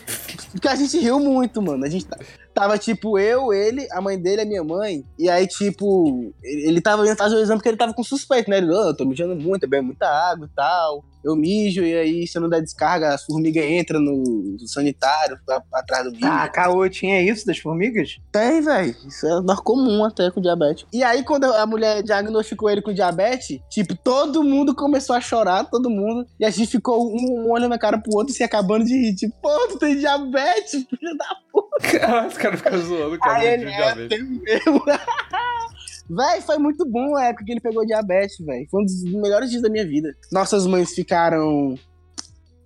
Porque a gente riu muito, mano. A gente ta- tava, tipo, eu, ele, a mãe dele, a minha mãe. E aí, tipo, ele tava indo fazer o exame porque ele tava com suspeito, né? Ele, "Ah, eu tô mijando muito, eu bebo muita água e tal. Eu mijo, e aí, se eu não der descarga, as formigas entram no sanitário, a- atrás do mijo. Ah, caô, tinha isso das formigas? Tem, velho. Isso é mais comum até com diabetes. E aí, quando a mulher diagnosticou ele com diabetes, tipo, todo mundo começou a chorar, todo mundo. E a gente ficou um, um olhando na cara pro outro, se acabando de rir. Tipo, pô, tu tem diabetes, filho da Caralho, os caras ficam zoando, cara. Aí ele, é, tem mesmo. <laughs> Véi, foi muito bom a época que ele pegou diabetes, velho. Foi um dos melhores dias da minha vida. Nossas mães ficaram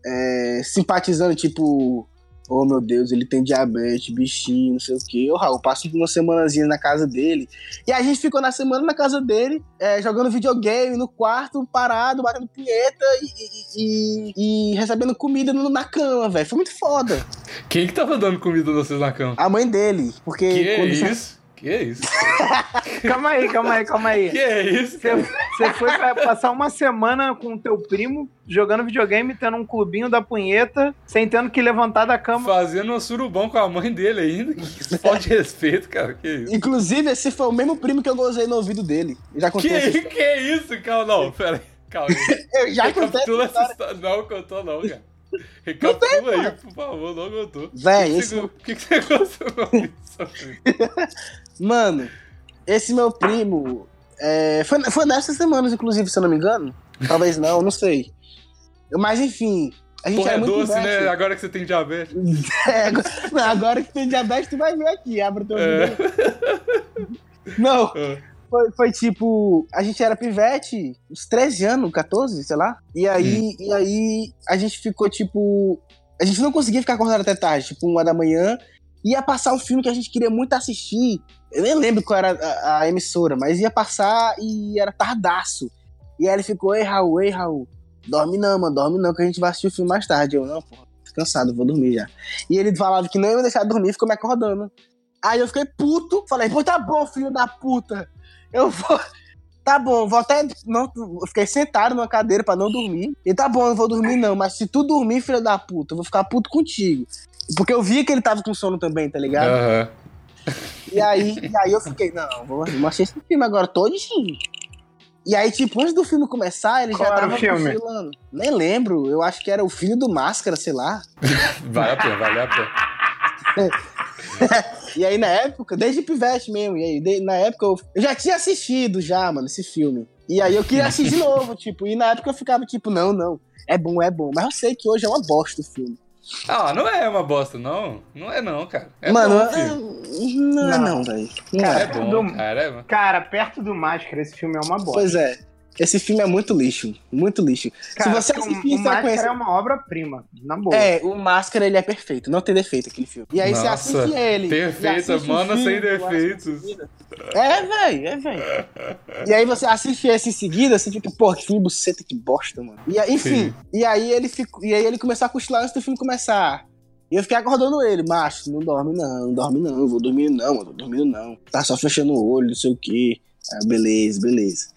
é, simpatizando, tipo, oh meu Deus, ele tem diabetes, bichinho, não sei o quê. Ô, Raul, passa uma semanazinha na casa dele. E a gente ficou na semana na casa dele, é, jogando videogame no quarto, parado, batendo punheta e, e- e- e recebendo comida no- na cama, velho. Foi muito foda. <laughs> Quem que tava dando comida vocês na cama? A mãe dele, porque Que é isso? Que é isso? <laughs> Calma aí, calma aí, calma aí. Que é isso? Você, <laughs> você foi pra passar uma semana com o teu primo jogando videogame, tendo um clubinho da punheta, sem tendo que levantar da cama. Fazendo um surubão com a mãe dele ainda. Que falta de respeito, cara. Que isso? Inclusive, esse foi o mesmo primo que eu gozei no ouvido dele. Já contei essa Que, que é isso? Calma, não, pera aí. Calma aí. <laughs> Eu já contei Recapitula essa história. história. Não contou, não, cara. Recapitula aí, por favor, não contou. Véi, O que, que, você gostou disso? <laughs> Mano, esse meu primo... é, Foi, foi nessas semanas, inclusive, se eu não me engano. Talvez não, não sei. Mas, enfim... A gente Porra, é muito doce, né? Agora que você tem diabetes. <laughs> É, agora, não, agora que tem diabetes, tu vai ver aqui. Abre o teu É. Não, É. <laughs> foi, foi tipo, a gente era pivete, uns 13 anos, 14, sei lá. E aí, e aí a gente ficou tipo. A gente não conseguia ficar acordado até tarde, tipo, uma da manhã. Ia passar um filme que a gente queria muito assistir. Eu nem lembro qual era a, a emissora, mas ia passar e era tardaço. E aí ele ficou, ei, Raul, ei, Raul. Dorme não, mano, dorme não, que a gente vai assistir o filme mais tarde. Eu, não, porra, tô cansado, vou dormir já. E ele falava que não ia me deixar dormir, ficou me acordando. Aí eu fiquei puto, falei, pô, tá bom, filho da puta. Eu vou. <laughs> Tá bom, vou até. Não, fiquei sentado numa cadeira pra não dormir. E tá bom, não vou dormir não, mas se tu dormir, filho da puta, eu vou ficar puto contigo. Porque eu via que ele tava com sono também, tá ligado? Aham. E aí, e aí eu fiquei, não, vou, vou assistir esse filme agora todinho. E aí, tipo, antes do filme começar, ele Qual já tava filme? cochilando. Nem lembro, eu acho que era o filho do Máscara, sei lá. <laughs> Vale a pena, vale a pena. <laughs> E aí, na época, desde pivete mesmo, e aí, de- na época, eu, eu já tinha assistido já, mano, esse filme. E aí eu queria assistir de novo, tipo, e na época eu ficava tipo, não, não, é bom, é bom. Mas eu sei que hoje é uma bosta o filme. Ah, não é uma bosta, não. Não é não, cara. É mano, bom, é- filho. não, é Não. não, velho. Cara, É bom, do- cara. É... Cara, perto do Máscara, esse filme é uma bosta. Pois é. Esse filme é muito lixo, muito lixo. Cara, Se você assistir, o, o você Máscara é uma obra-prima, na boa. É, o Máscara ele é perfeito, não tem defeito aquele filme. E aí você Nossa, assiste ele. perfeito, mano, sem defeitos. É, velho, é, velho. E aí você assiste esse em seguida, você fica, pô, que filme buceta, que bosta, mano. E, aí, enfim, Sim. e aí ele ficou, e aí ele começou a cochilar antes do filme começar. E eu fiquei acordando ele, macho, não dorme não, não dorme não, eu vou dormir não, eu tô dormindo não. Tá só fechando o olho, não sei o quê. Ah, beleza, beleza.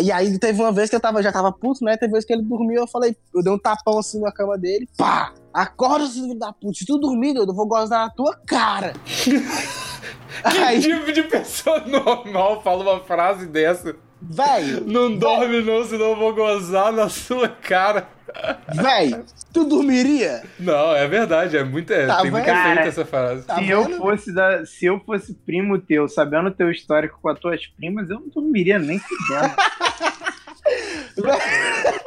E aí teve uma vez que eu tava, já tava puto, né? Teve vez que ele dormiu, eu falei, eu dei um tapão assim na cama dele, pá! Acorda, seu filho da puta, se tu dormir, eu vou gozar na tua cara. <laughs> Que aí, tipo de pessoa <laughs> normal fala uma frase dessa? Velho, Não dorme não, senão eu vou gozar na sua cara. Véi, tu dormiria? Não, é verdade, é muito, é, Tá tem muito efeito essa frase. Tá se, eu fosse da, se eu fosse primo teu, sabendo o teu histórico com as tuas primas, eu não dormiria nem fudendo. <laughs>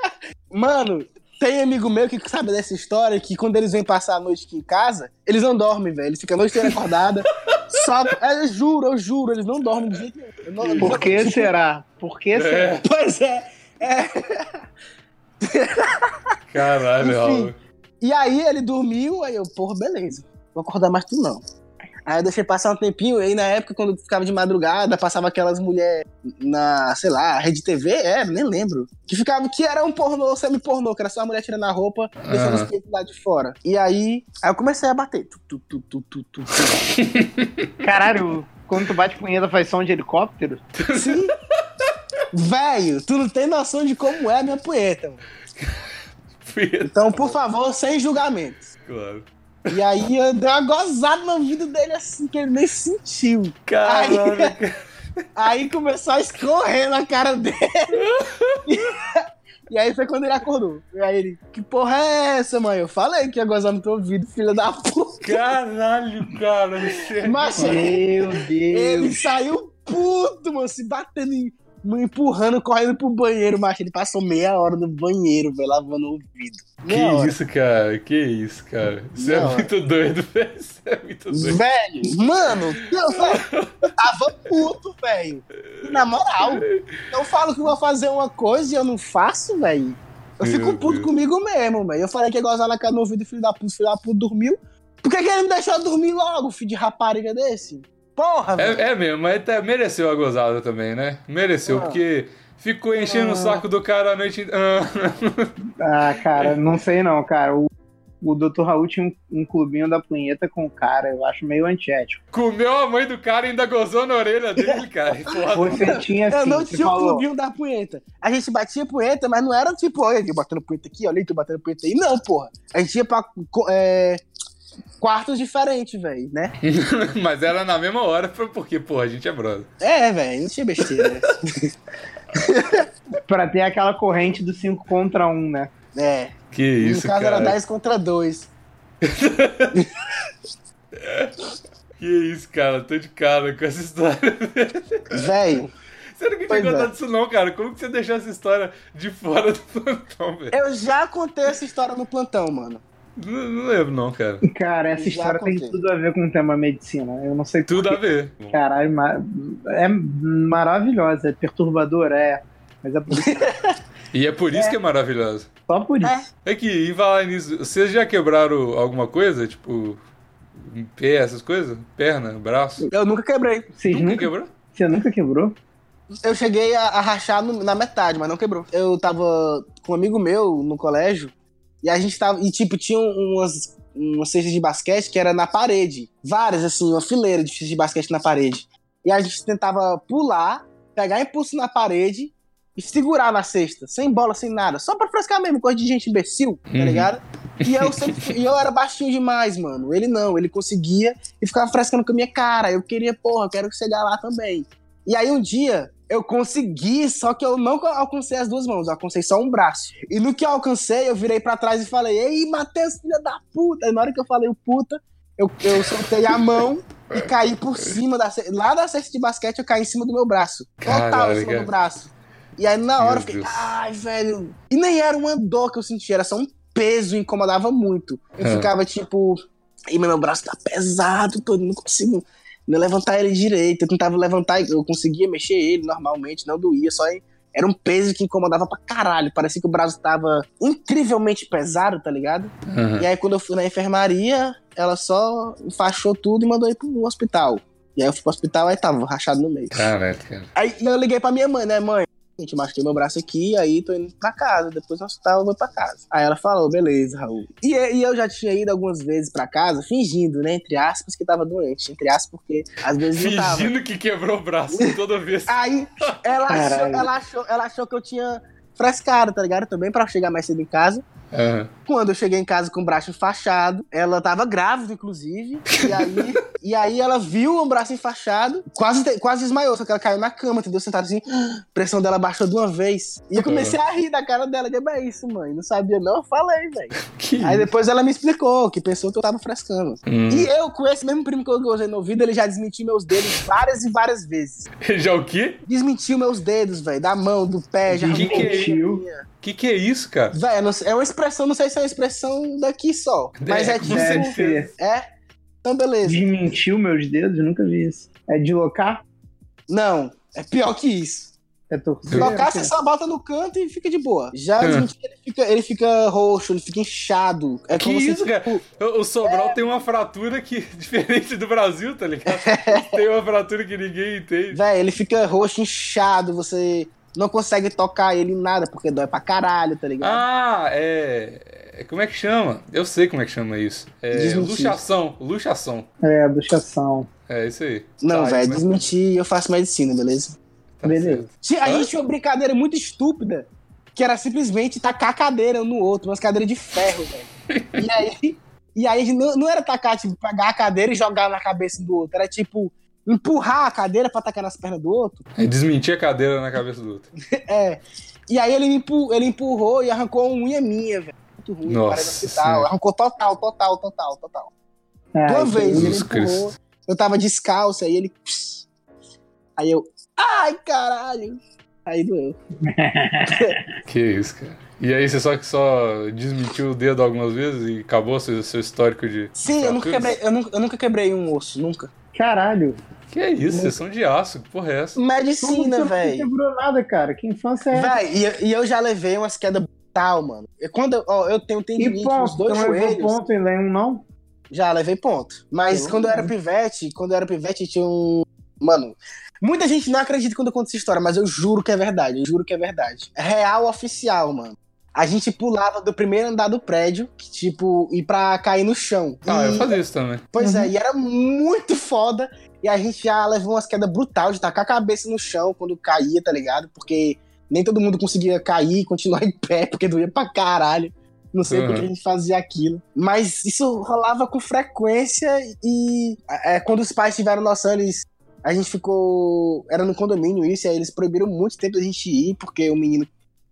Mano, tem amigo meu que sabe dessa história que quando eles vêm passar a noite aqui em casa, eles não dormem, velho. Eles ficam a noite inteira acordada. É, eu juro, eu juro, eles não dormem de jeito nenhum. Por que será? Por que será? Pois é. é. Caralho, Enfim. E aí ele dormiu, aí eu, porra, beleza. Vou acordar mais tu não. Aí eu deixei passar um tempinho, e aí na época, quando ficava de madrugada, passava aquelas mulheres na, sei lá, rede TV, é, nem lembro. Que ficava, que era um pornô, semi-pornô, que era só a mulher tirando a roupa, deixando os peitos lá de fora. E aí, aí eu comecei a bater. Tu, tu, tu, tu, tu, tu, tu. <laughs> Caralho, quando tu bate punheta faz som de helicóptero? Sim. Velho, tu não tem noção de como é a minha punheta, mano. <laughs> Então, por favor, sem julgamentos. Claro. E aí eu dei uma gozada no ouvido dele assim, que ele nem sentiu. Caralho, Aí <laughs> começou a escorrer na cara dele. <laughs> E aí foi quando ele acordou. E aí ele, que porra é essa, mãe? Eu falei que ia gozar no teu ouvido, filha da puta. caralho, cara. Você é Mas Meu ele Deus. saiu puto, mano, se batendo, em- me empurrando, correndo pro banheiro, macho. Ele passou meia hora no banheiro, velho, lavando o ouvido. Que Meia hora. isso, cara? Que isso, cara? Isso é muito doido, velho. <laughs> Isso é muito doido. Velho, mano, eu, tava puto, velho. Na moral, eu falo que vou fazer uma coisa e eu não faço, velho. Eu fico Meu puto Deus. comigo mesmo, velho. Eu falei que ia gozar na cara no ouvido, filho da puta, filho da puta dormiu. Por que, que ele não deixou dormir logo, filho de rapariga desse? Porra, velho. É, é mesmo, mas tá- mereceu a gozada também, né? Mereceu, Ah. porque ficou enchendo o Ah. saco do cara a noite inteira. <laughs> Ah, cara, não sei não, cara. O, o Dr. Raul tinha um, um clubinho da punheta com o cara, eu acho meio antiético. Comeu a mãe do cara e ainda gozou na orelha dele, cara. <laughs> Você tinha Eu assim, não você tinha o falou, clubinho da punheta. A gente batia punheta, mas não era tipo, olha, eu batendo punheta aqui, olha, aí, tu batendo punheta aí. Não, porra. A gente ia pra é, quartos diferentes, velho, né? <laughs> Mas era na mesma hora, foi porque, porra, a gente é brother. É, velho, não tinha besteira. <laughs> pra ter aquela corrente do 5 contra 1, né? é. Que isso, no caso cara. era 10 contra 2. <laughs> Que isso, cara. Tô de cara com essa história. Velho, Você nunca tinha é. contado isso não, cara. Como que você deixou essa história de fora do plantão, velho? eu já contei essa história no plantão, mano. Não, não lembro não, cara. Cara, essa Já história tem tudo a ver com o tema medicina. Eu não sei Tudo a porquê. ver. Caralho, é maravilhosa, é perturbadora, é. Mas é por isso, <laughs> E é por isso que é maravilhoso. só por isso. É. É que, em falar nisso, vocês já quebraram alguma coisa? Tipo, um pé, essas coisas? Perna, braço? Eu nunca quebrei. Vocês Nunca nunca, quebrou? Você nunca quebrou? Eu cheguei a, a rachar no- na metade, mas não quebrou. Eu tava com um amigo meu no colégio e a gente tava. E tipo, tinha umas, umas cestas de basquete que era na parede. Várias, assim, uma fileira de cestas de basquete na parede. E a gente tentava pular, pegar impulso na parede e segurar na cesta, sem bola, sem nada. Só pra frescar mesmo, coisa de gente imbecil, tá Uhum. ligado? E eu sempre, e eu era baixinho demais, mano. Ele não, ele conseguia e ficava frescando com a minha cara. Eu queria, porra, eu quero chegar lá também. E aí um dia eu consegui, só que eu não alcancei as duas mãos, eu alcancei só um braço. E no que eu alcancei, eu virei para trás e falei: Ei, Matheus, filha da puta! E na hora que eu falei o puta, eu, eu soltei a mão e caí por cima da lá da cesta de basquete, eu caí em cima do meu braço. Total em cima cara. do braço. E aí na hora meu eu fiquei, Deus. ai, velho. E nem era uma dor que eu sentia, era só um peso, incomodava muito. Eu é. ficava tipo, e meu braço tá pesado, todo, não consigo não levantar ele direito. Eu tentava levantar, eu conseguia mexer ele normalmente, não doía, só era um peso que incomodava pra caralho. Parecia que o braço tava incrivelmente pesado, tá ligado? Uhum. E aí quando eu fui na enfermaria, ela só enfaixou tudo e mandou ir pro hospital. E aí eu fui pro hospital, aí tava rachado no meio. Caralho, cara. Aí eu liguei pra minha mãe, né, mãe? Gente, machuquei meu braço aqui, aí tô indo pra casa. Depois no hospital eu vou pra casa. Aí ela falou, beleza, Raul. E, e eu já tinha ido algumas vezes pra casa, fingindo, né? Entre aspas, que tava doente. Entre aspas, porque às vezes fingindo não tava. Fingindo que quebrou o braço toda vez. aí ela achou, ela, achou, ela achou que eu tinha frescado, tá ligado? Também pra chegar mais cedo em casa. Uhum. Quando eu cheguei em casa com o braço enfaixado, ela tava grávida, inclusive. E aí, <laughs> e aí ela viu o braço enfaixado, quase, quase desmaiou, só que ela caiu na cama, entendeu? Sentada assim, a <gasps> pressão dela baixou de uma vez. E eu comecei uhum. a rir da cara dela. Que é isso, mãe? Não sabia, não? Eu falei, velho. <laughs> Aí depois ela me explicou que pensou que eu tava frescando. Hum. E eu, com esse mesmo primo que eu gozei no ouvido, ele já desmentiu meus dedos várias e várias vezes. <laughs> Já o quê? Desmentiu meus dedos, velho. Da mão, do pé, já que. Que, que que é isso, cara? Velho, é uma expressão, não sei se é uma expressão daqui só. Mas é, é tipo. É? Então, beleza. Desmentiu meus dedos? Nunca vi isso. É deslocar? Não, é pior que isso. É torcer. Deslocar, você só bota no canto e fica de boa. Já é. desmentir, ele fica, ele fica roxo, ele fica inchado. É que isso, se, cara? Tipo, o Sobral é... tem uma fratura que <laughs> diferente do Brasil, tá ligado? tem uma fratura que ninguém entende. Véi, ele fica roxo, inchado, você não consegue tocar ele em nada, porque dói pra caralho, tá ligado? Ah, é. é como é que chama? Eu sei como é que chama isso. É luxação, luxação. É, luxação. É isso aí. Não, tá, velho, desmentir, eu faço medicina, beleza? Tá beleza. Certo. A gente tinha uma brincadeira muito estúpida, que era simplesmente tacar a cadeira um no outro, umas cadeiras de ferro, velho. <laughs> e aí, e aí não, não era tacar, tipo, pegar a cadeira e jogar na cabeça do outro, era tipo empurrar a cadeira pra atacar nas pernas do outro. <laughs> E desmentir a cadeira na cabeça do outro. é. E aí ele, empurrou, ele empurrou e arrancou uma unha minha, velho. Muito ruim, Nossa, no hospital. Arrancou total, total, total, total. É, Duas vezes ele empurrou. Cristo. Eu tava descalço, aí ele. Aí eu. Ai, caralho! Aí doeu. <laughs> que isso, cara. E aí você só que só desmentiu o dedo algumas vezes e acabou seu, seu histórico de. Sim, eu nunca, quebrei, eu, nunca, eu nunca quebrei um osso, nunca. Caralho. Que é isso? Vocês são de aço, que porra é essa? Medicina, velho. Não quebrou nada, cara. Que infância é Véi, e, e, eu já levei umas quedas brutal, mano. E quando ó, eu tenho tendinite nos dois então joelhos... ponto e um não? Já, levei ponto. Mas eu quando eu era pivete, quando eu era pivete, tinha um... Mano, muita gente não acredita quando eu conto essa história, mas eu juro que é verdade, eu juro que é verdade. É real oficial, mano a gente pulava do primeiro andar do prédio, que, tipo, ir pra cair no chão. Ah, e... eu fazia isso também. Pois é, uhum. é, e era muito foda. E a gente já levou umas quedas brutal de tacar a cabeça no chão quando caía, tá ligado? Porque nem todo mundo conseguia cair e continuar em pé, <laughs> porque doía pra caralho. Não sei uhum. porque a gente fazia aquilo. Mas isso rolava com frequência e é, quando os pais tiveram noção, eles. A gente ficou. Era no condomínio isso, e aí eles proibiram muito tempo a gente ir, porque o menino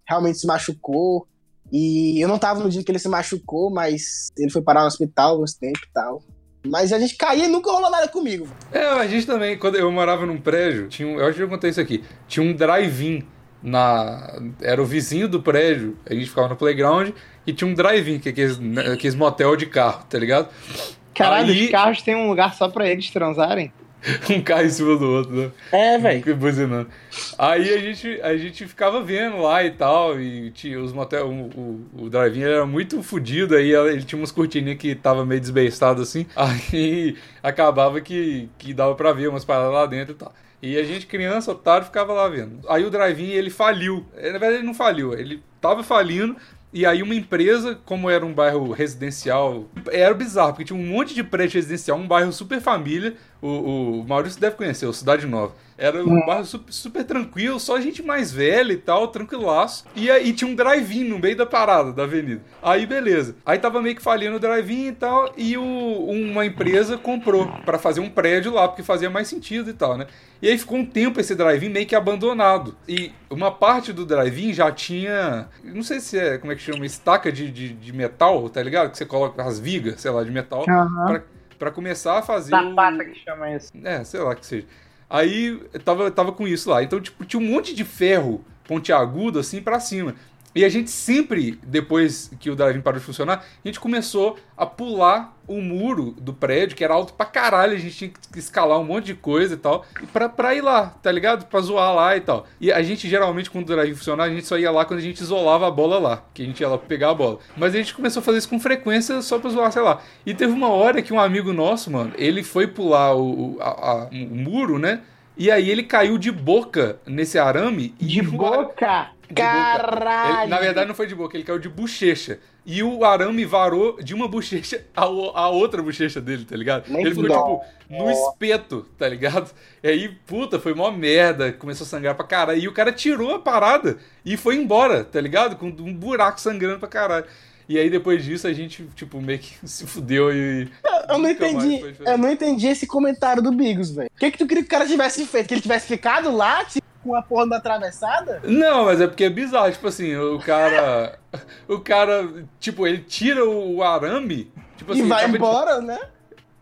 realmente se machucou. E eu não tava no dia que ele se machucou, mas ele foi parar no hospital uns tempo e tal. Mas a gente caía e nunca rolou nada comigo. É, a gente também, quando eu morava num prédio, tinha um, eu acho que eu contei isso aqui, tinha um drive-in na. Era o vizinho do prédio, a gente ficava no playground e tinha um drive-in, que é aqueles, né, aqueles motel de carro, tá ligado? Caralho, Aí... os carros têm um lugar só pra eles transarem? <laughs> um carro em cima do outro, né? É, velho. Buzinando. Aí a gente, a gente ficava vendo lá e tal, e tinha os motel, o, o, o drive-in era muito fodido, aí ele tinha umas cortininhas que tava meio desbeistado assim, <laughs> aí acabava que, que dava pra ver umas paradas lá dentro e tal. E a gente, criança, otário, ficava lá vendo. Aí o drive-in, ele faliu. Na verdade, ele não faliu, ele tava falindo, e aí uma empresa, como era um bairro residencial, era bizarro, porque tinha um monte de prédio residencial, um bairro super família, O, o Maurício deve conhecer, o Cidade Nova. Era um bairro super, super, tranquilo, só gente mais velha e tal, tranquilaço. E aí tinha um drive-in no meio da parada da avenida. Aí beleza. Aí tava meio que falindo o drive-in e tal, e o, uma empresa comprou para fazer um prédio lá, porque fazia mais sentido e tal, né? E aí ficou um tempo esse drive-in meio que abandonado. E uma parte do drive-in já tinha. Não sei se é, como é que chama, estaca de, de, de metal, tá ligado? Que você coloca as vigas, sei lá, de metal. Aham. Pra, pra começar a fazer. Sapata o... que chama isso. É, sei lá que seja. Aí eu tava, tava com isso lá. Então, tipo, tinha um monte de ferro pontiagudo assim pra cima. E a gente sempre, depois que o drive parou de funcionar, a gente começou a pular o muro do prédio, que era alto pra caralho, a gente tinha que escalar um monte de coisa e tal, pra, pra ir lá, tá ligado? Pra zoar lá e tal. E a gente, geralmente, quando o drive funcionava, a gente só ia lá quando a gente isolava a bola lá, que a gente ia lá pegar a bola. Mas a gente começou a fazer isso com frequência só pra zoar, sei lá. E teve uma hora que um amigo nosso, mano, ele foi pular o, a- a- o muro, né? E aí ele caiu de boca nesse arame. e De boca! de boca. Caralho! Ele- na verdade, não foi de boca, ele caiu de bochecha. E o arame varou de uma bochecha <laughs> a, o- a outra bochecha dele, tá ligado? Nem ele ficou, dó. tipo, no espeto, tá ligado? E aí, puta, foi mó merda, começou a sangrar pra caralho. E o cara tirou a parada e foi embora, tá ligado? Com um buraco sangrando pra caralho. E aí, depois disso, a gente, tipo, meio que <laughs> se fudeu e. Eu não entendi. Eu não entendi esse comentário do Bigos, velho. O que, que tu queria que o cara tivesse feito? Que ele tivesse ficado lá, tipo, com a porra da atravessada? Não, mas é porque é bizarro, tipo assim, o cara. O cara, tipo, ele tira o arame. Tipo assim, e vai embora, né?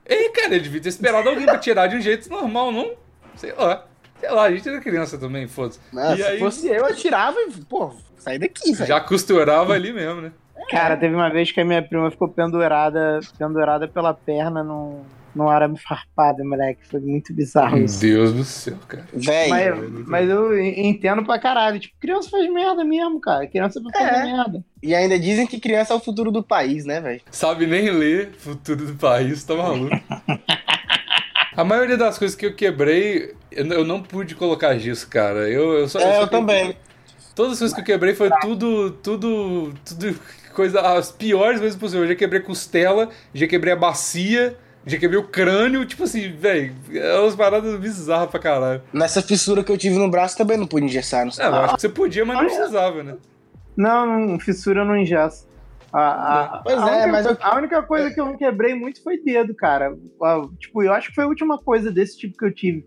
Ei, cara, ele devia ter esperado alguém pra tirar de um jeito normal, não? Sei lá. Sei lá, a gente era criança também, foda-se. Se aí- fosse eu, eu tirava e, pô, sai daqui, velho. Já costurava ali mesmo, né? Cara, teve uma vez que a minha prima ficou pendurada, pendurada pela perna num, num arame farpado, moleque. Foi muito bizarro Meu isso. Deus do céu, cara. Velho. Mas, mas eu entendo pra caralho. Tipo, criança faz merda mesmo, cara. Criança fazer É. merda. E ainda dizem que criança é o futuro do país, né, velho? Sabe nem ler futuro do país, tá maluco. <laughs> A maioria das coisas que eu quebrei, eu eu não pude colocar giz, cara. Eu, eu só, É, só eu também. Todas as coisas que eu quebrei foi tudo, tudo, tudo coisa, as piores coisas possíveis. Eu já quebrei costela, já quebrei a bacia, já quebrei o crânio, tipo assim, velho, é umas paradas bizarras pra caralho. Nessa fissura que eu tive no braço também não pude engessar, não sei. É, eu acho que você podia, mas não precisava, né? Não, não fissura não ingessa. A, a, Pois a é, única, mas eu- a única coisa que eu não quebrei muito foi dedo, cara. Ah, Tipo, eu acho que foi a última coisa desse tipo que eu tive.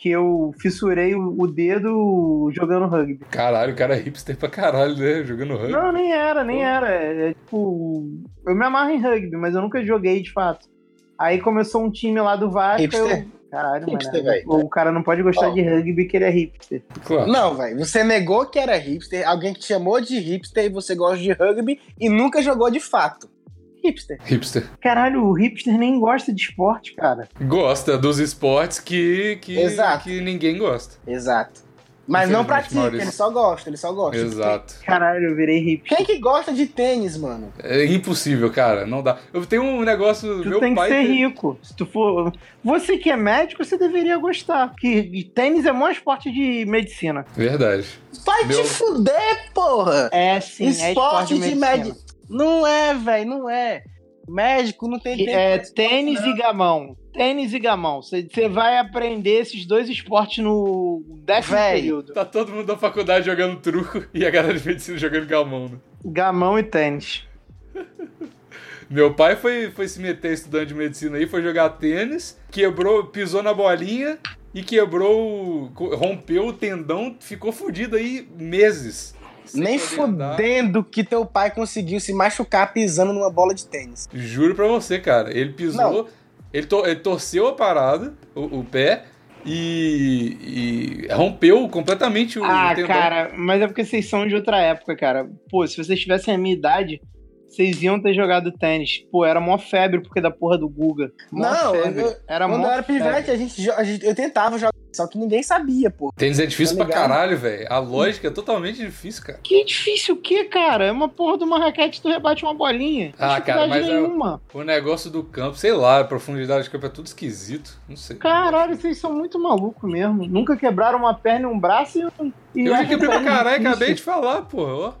Que eu fissurei o, dedo jogando rugby. Caralho, o cara é hipster pra caralho, né? Jogando rugby. Não, nem era, nem era. É, é, tipo, eu me amarro em rugby, mas eu nunca joguei de fato. Aí começou um time lá do Vasco. Hipster? Eu... Caralho, Hipster, mano. velho. O cara não pode gostar Ó. de rugby que ele é hipster. Claro. Não, velho. Você negou que era hipster, alguém que te chamou de hipster e você gosta de rugby e nunca jogou de fato. Hipster. Hipster. Caralho, o hipster nem gosta de esporte, cara. Gosta dos esportes que, que, Exato. que ninguém gosta. Exato. Mas não pratica, Maurício. ele só gosta, ele só gosta. Exato. Caralho, eu virei hipster. Quem que gosta de tênis, mano? É impossível, cara. Não dá. Eu tenho um negócio. Tu meu tem que pai ser tem- rico. Se tu for. Você que é médico, você deveria gostar. Que tênis é maior esporte de medicina. Verdade. Vai Meu- te fuder, porra! É sim, é Esporte esporte de medicina. médico. Não é, velho, não é. Médico não tem tempo. É tênis não. e gamão. Tênis e gamão. Você vai aprender esses dois esportes no décimo Véi. período. Tá todo mundo da faculdade jogando truco <laughs> e a galera de medicina jogando gamão, né? Gamão e tênis. <laughs> Meu pai foi, foi se meter estudante de medicina aí, foi jogar tênis, quebrou, pisou na bolinha e quebrou, rompeu o tendão, ficou fudido aí meses. Nem andar. fudendo que teu pai conseguiu se machucar pisando numa bola de tênis. Juro pra você, cara. Ele pisou, ele, to- ele torceu a parada, o, o pé, e, e rompeu completamente o, Ah, o tendão. cara, mas é porque vocês são de outra época, cara. Pô, se vocês tivessem a minha idade, vocês iam ter jogado tênis. Pô, era mó febre porque da porra do Guga. Mó Não, febre. eu- era Quando mó eu era pivete, a gente, a gente- eu tentava jogar, só que ninguém sabia, pô. Tênis é difícil Tá pra ligado? caralho, velho. A lógica é totalmente difícil, cara. Que difícil o quê, cara? É uma porra de uma raquete tu rebate uma bolinha. Ah, cara, mas é- nenhuma. O negócio do campo, sei lá, a profundidade do campo é tudo esquisito. Não sei. Caralho, vocês são muito malucos mesmo. Nunca quebraram uma perna e um braço e um. E Eu já quebrei pra caralho, difícil. acabei de falar, porra.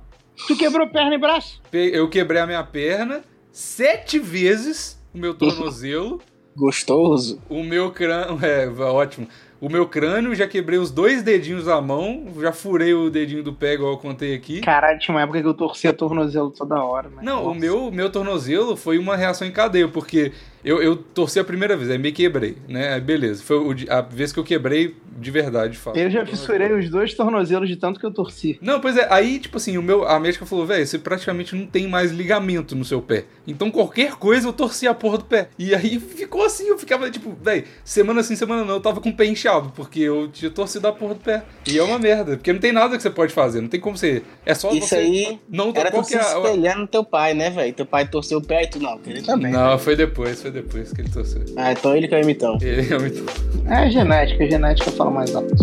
Tu quebrou perna e braço? Eu quebrei a minha perna sete vezes, o meu tornozelo. Gostoso. O meu crânio. <laughs> É, ótimo. O meu crânio, já quebrei os dois dedinhos da mão, já furei o dedinho do pé, igual eu contei aqui. Caralho, tinha uma época que eu torcia tornozelo toda hora. Mas Não, o nossa. meu, meu tornozelo foi uma reação em cadeia, porque eu, eu torci a primeira vez, aí me quebrei, né? Aí beleza. Foi o a vez que eu quebrei de verdade, de fato. Eu já fissurei os dois tornozelos de tanto que eu torci. Não, pois é, aí, tipo assim, o meu, a médica falou, velho, você praticamente não tem mais ligamento no seu pé. Então qualquer coisa eu torci a porra do pé. E aí ficou assim, eu ficava, tipo, velho, semana sim, semana não, eu tava com o pé inchado, porque eu tinha torcido a porra do pé. E é uma merda, porque não tem nada que você pode fazer, não tem como você. É só Isso você. aí não era qual tu que se é espelhar no teu pai, né, velho? Teu pai torceu o pé e tu não, ele também. Não, foi depois, foi depois que ele torceu. Ah, então ele que é o imitão. Ele é muito. É genética, genética fala mais alto.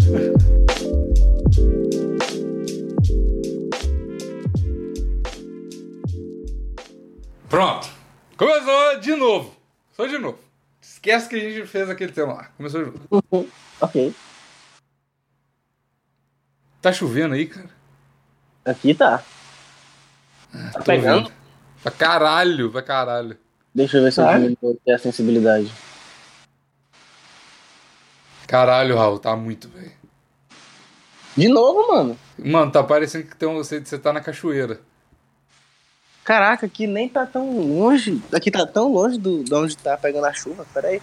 Pronto! Começou de novo! Só de novo. Esquece que a gente fez aquele tema lá. Começou de novo. Ok. Tá chovendo aí, cara? Aqui tá. Tô pegando? vendo. Pra caralho, pra caralho. Deixa eu ver se eu diminuo aqui a sensibilidade. Caralho, Raul, tá muito, velho. De novo, mano. Mano, tá parecendo que tem um- você, você tá na cachoeira. Caraca, aqui nem tá tão longe. Aqui tá tão longe do, de onde tá pegando a chuva. Pera aí.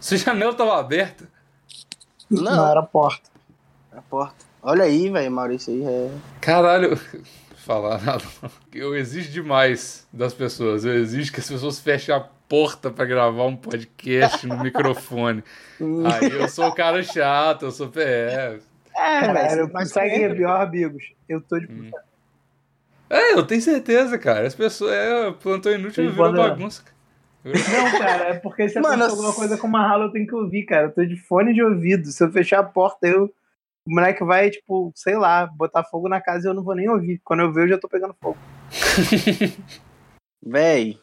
Se a janela tava aberta. Não. era a porta. A porta. Olha aí, velho, Maurício aí. É... Caralho. Falar <laughs> nada. não. Eu exijo demais das pessoas. Eu exijo que as pessoas fechem a porta pra gravar um podcast no microfone. <laughs> Aí eu sou o cara chato, eu sou PF. É, Cara, velho, mas sabe que é pior, amigos? Eu tô de Hum. É, eu tenho certeza, cara. As pessoas. É, plantão inútil virou pode- bagunça. <laughs> Não, cara, é porque se acontecer alguma coisa com uma rala, eu tenho que ouvir, cara. Eu tô de fone de ouvido. Se eu fechar a porta, eu. O moleque vai, tipo, sei lá, botar fogo na casa e eu não vou nem ouvir. Quando eu ver, eu já tô pegando fogo. <laughs> Véi,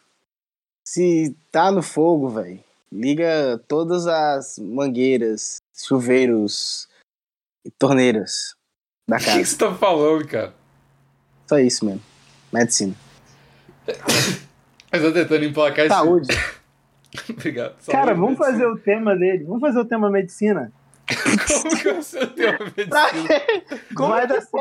se tá no fogo, véi, liga todas as mangueiras, chuveiros e torneiras da O que, que casa. você tá falando, cara? Só isso mesmo. Medicina. Eu tô tentando emplacar esse. Saúde. <laughs> Obrigado. Cara, Saúde, vamos fazer medicina. o tema dele. Vamos fazer o tema medicina. Como que você tem uma medicina? Como Vai é dar que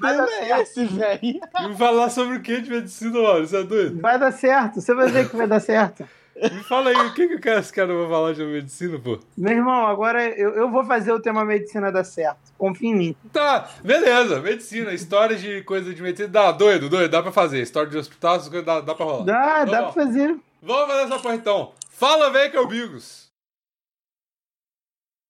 vai tema dar é esse, velho? Me falar sobre o que de medicina, mano? Você é doido? Vai dar certo. Você vai ver que vai dar certo. Me fala aí, o que, que o cara- esse cara vai falar de medicina, pô? Meu irmão, agora eu, eu vou fazer o tema medicina dar certo. Confia em mim. Tá, beleza, medicina, história de coisa de medicina. Dá, doido, doido, dá pra fazer. História de hospital, essas coisas dá, dá pra rolar. Dá, Então, dá ó, pra fazer. Vamos fazer essa porra então. Fala, velho, que é o Bigos.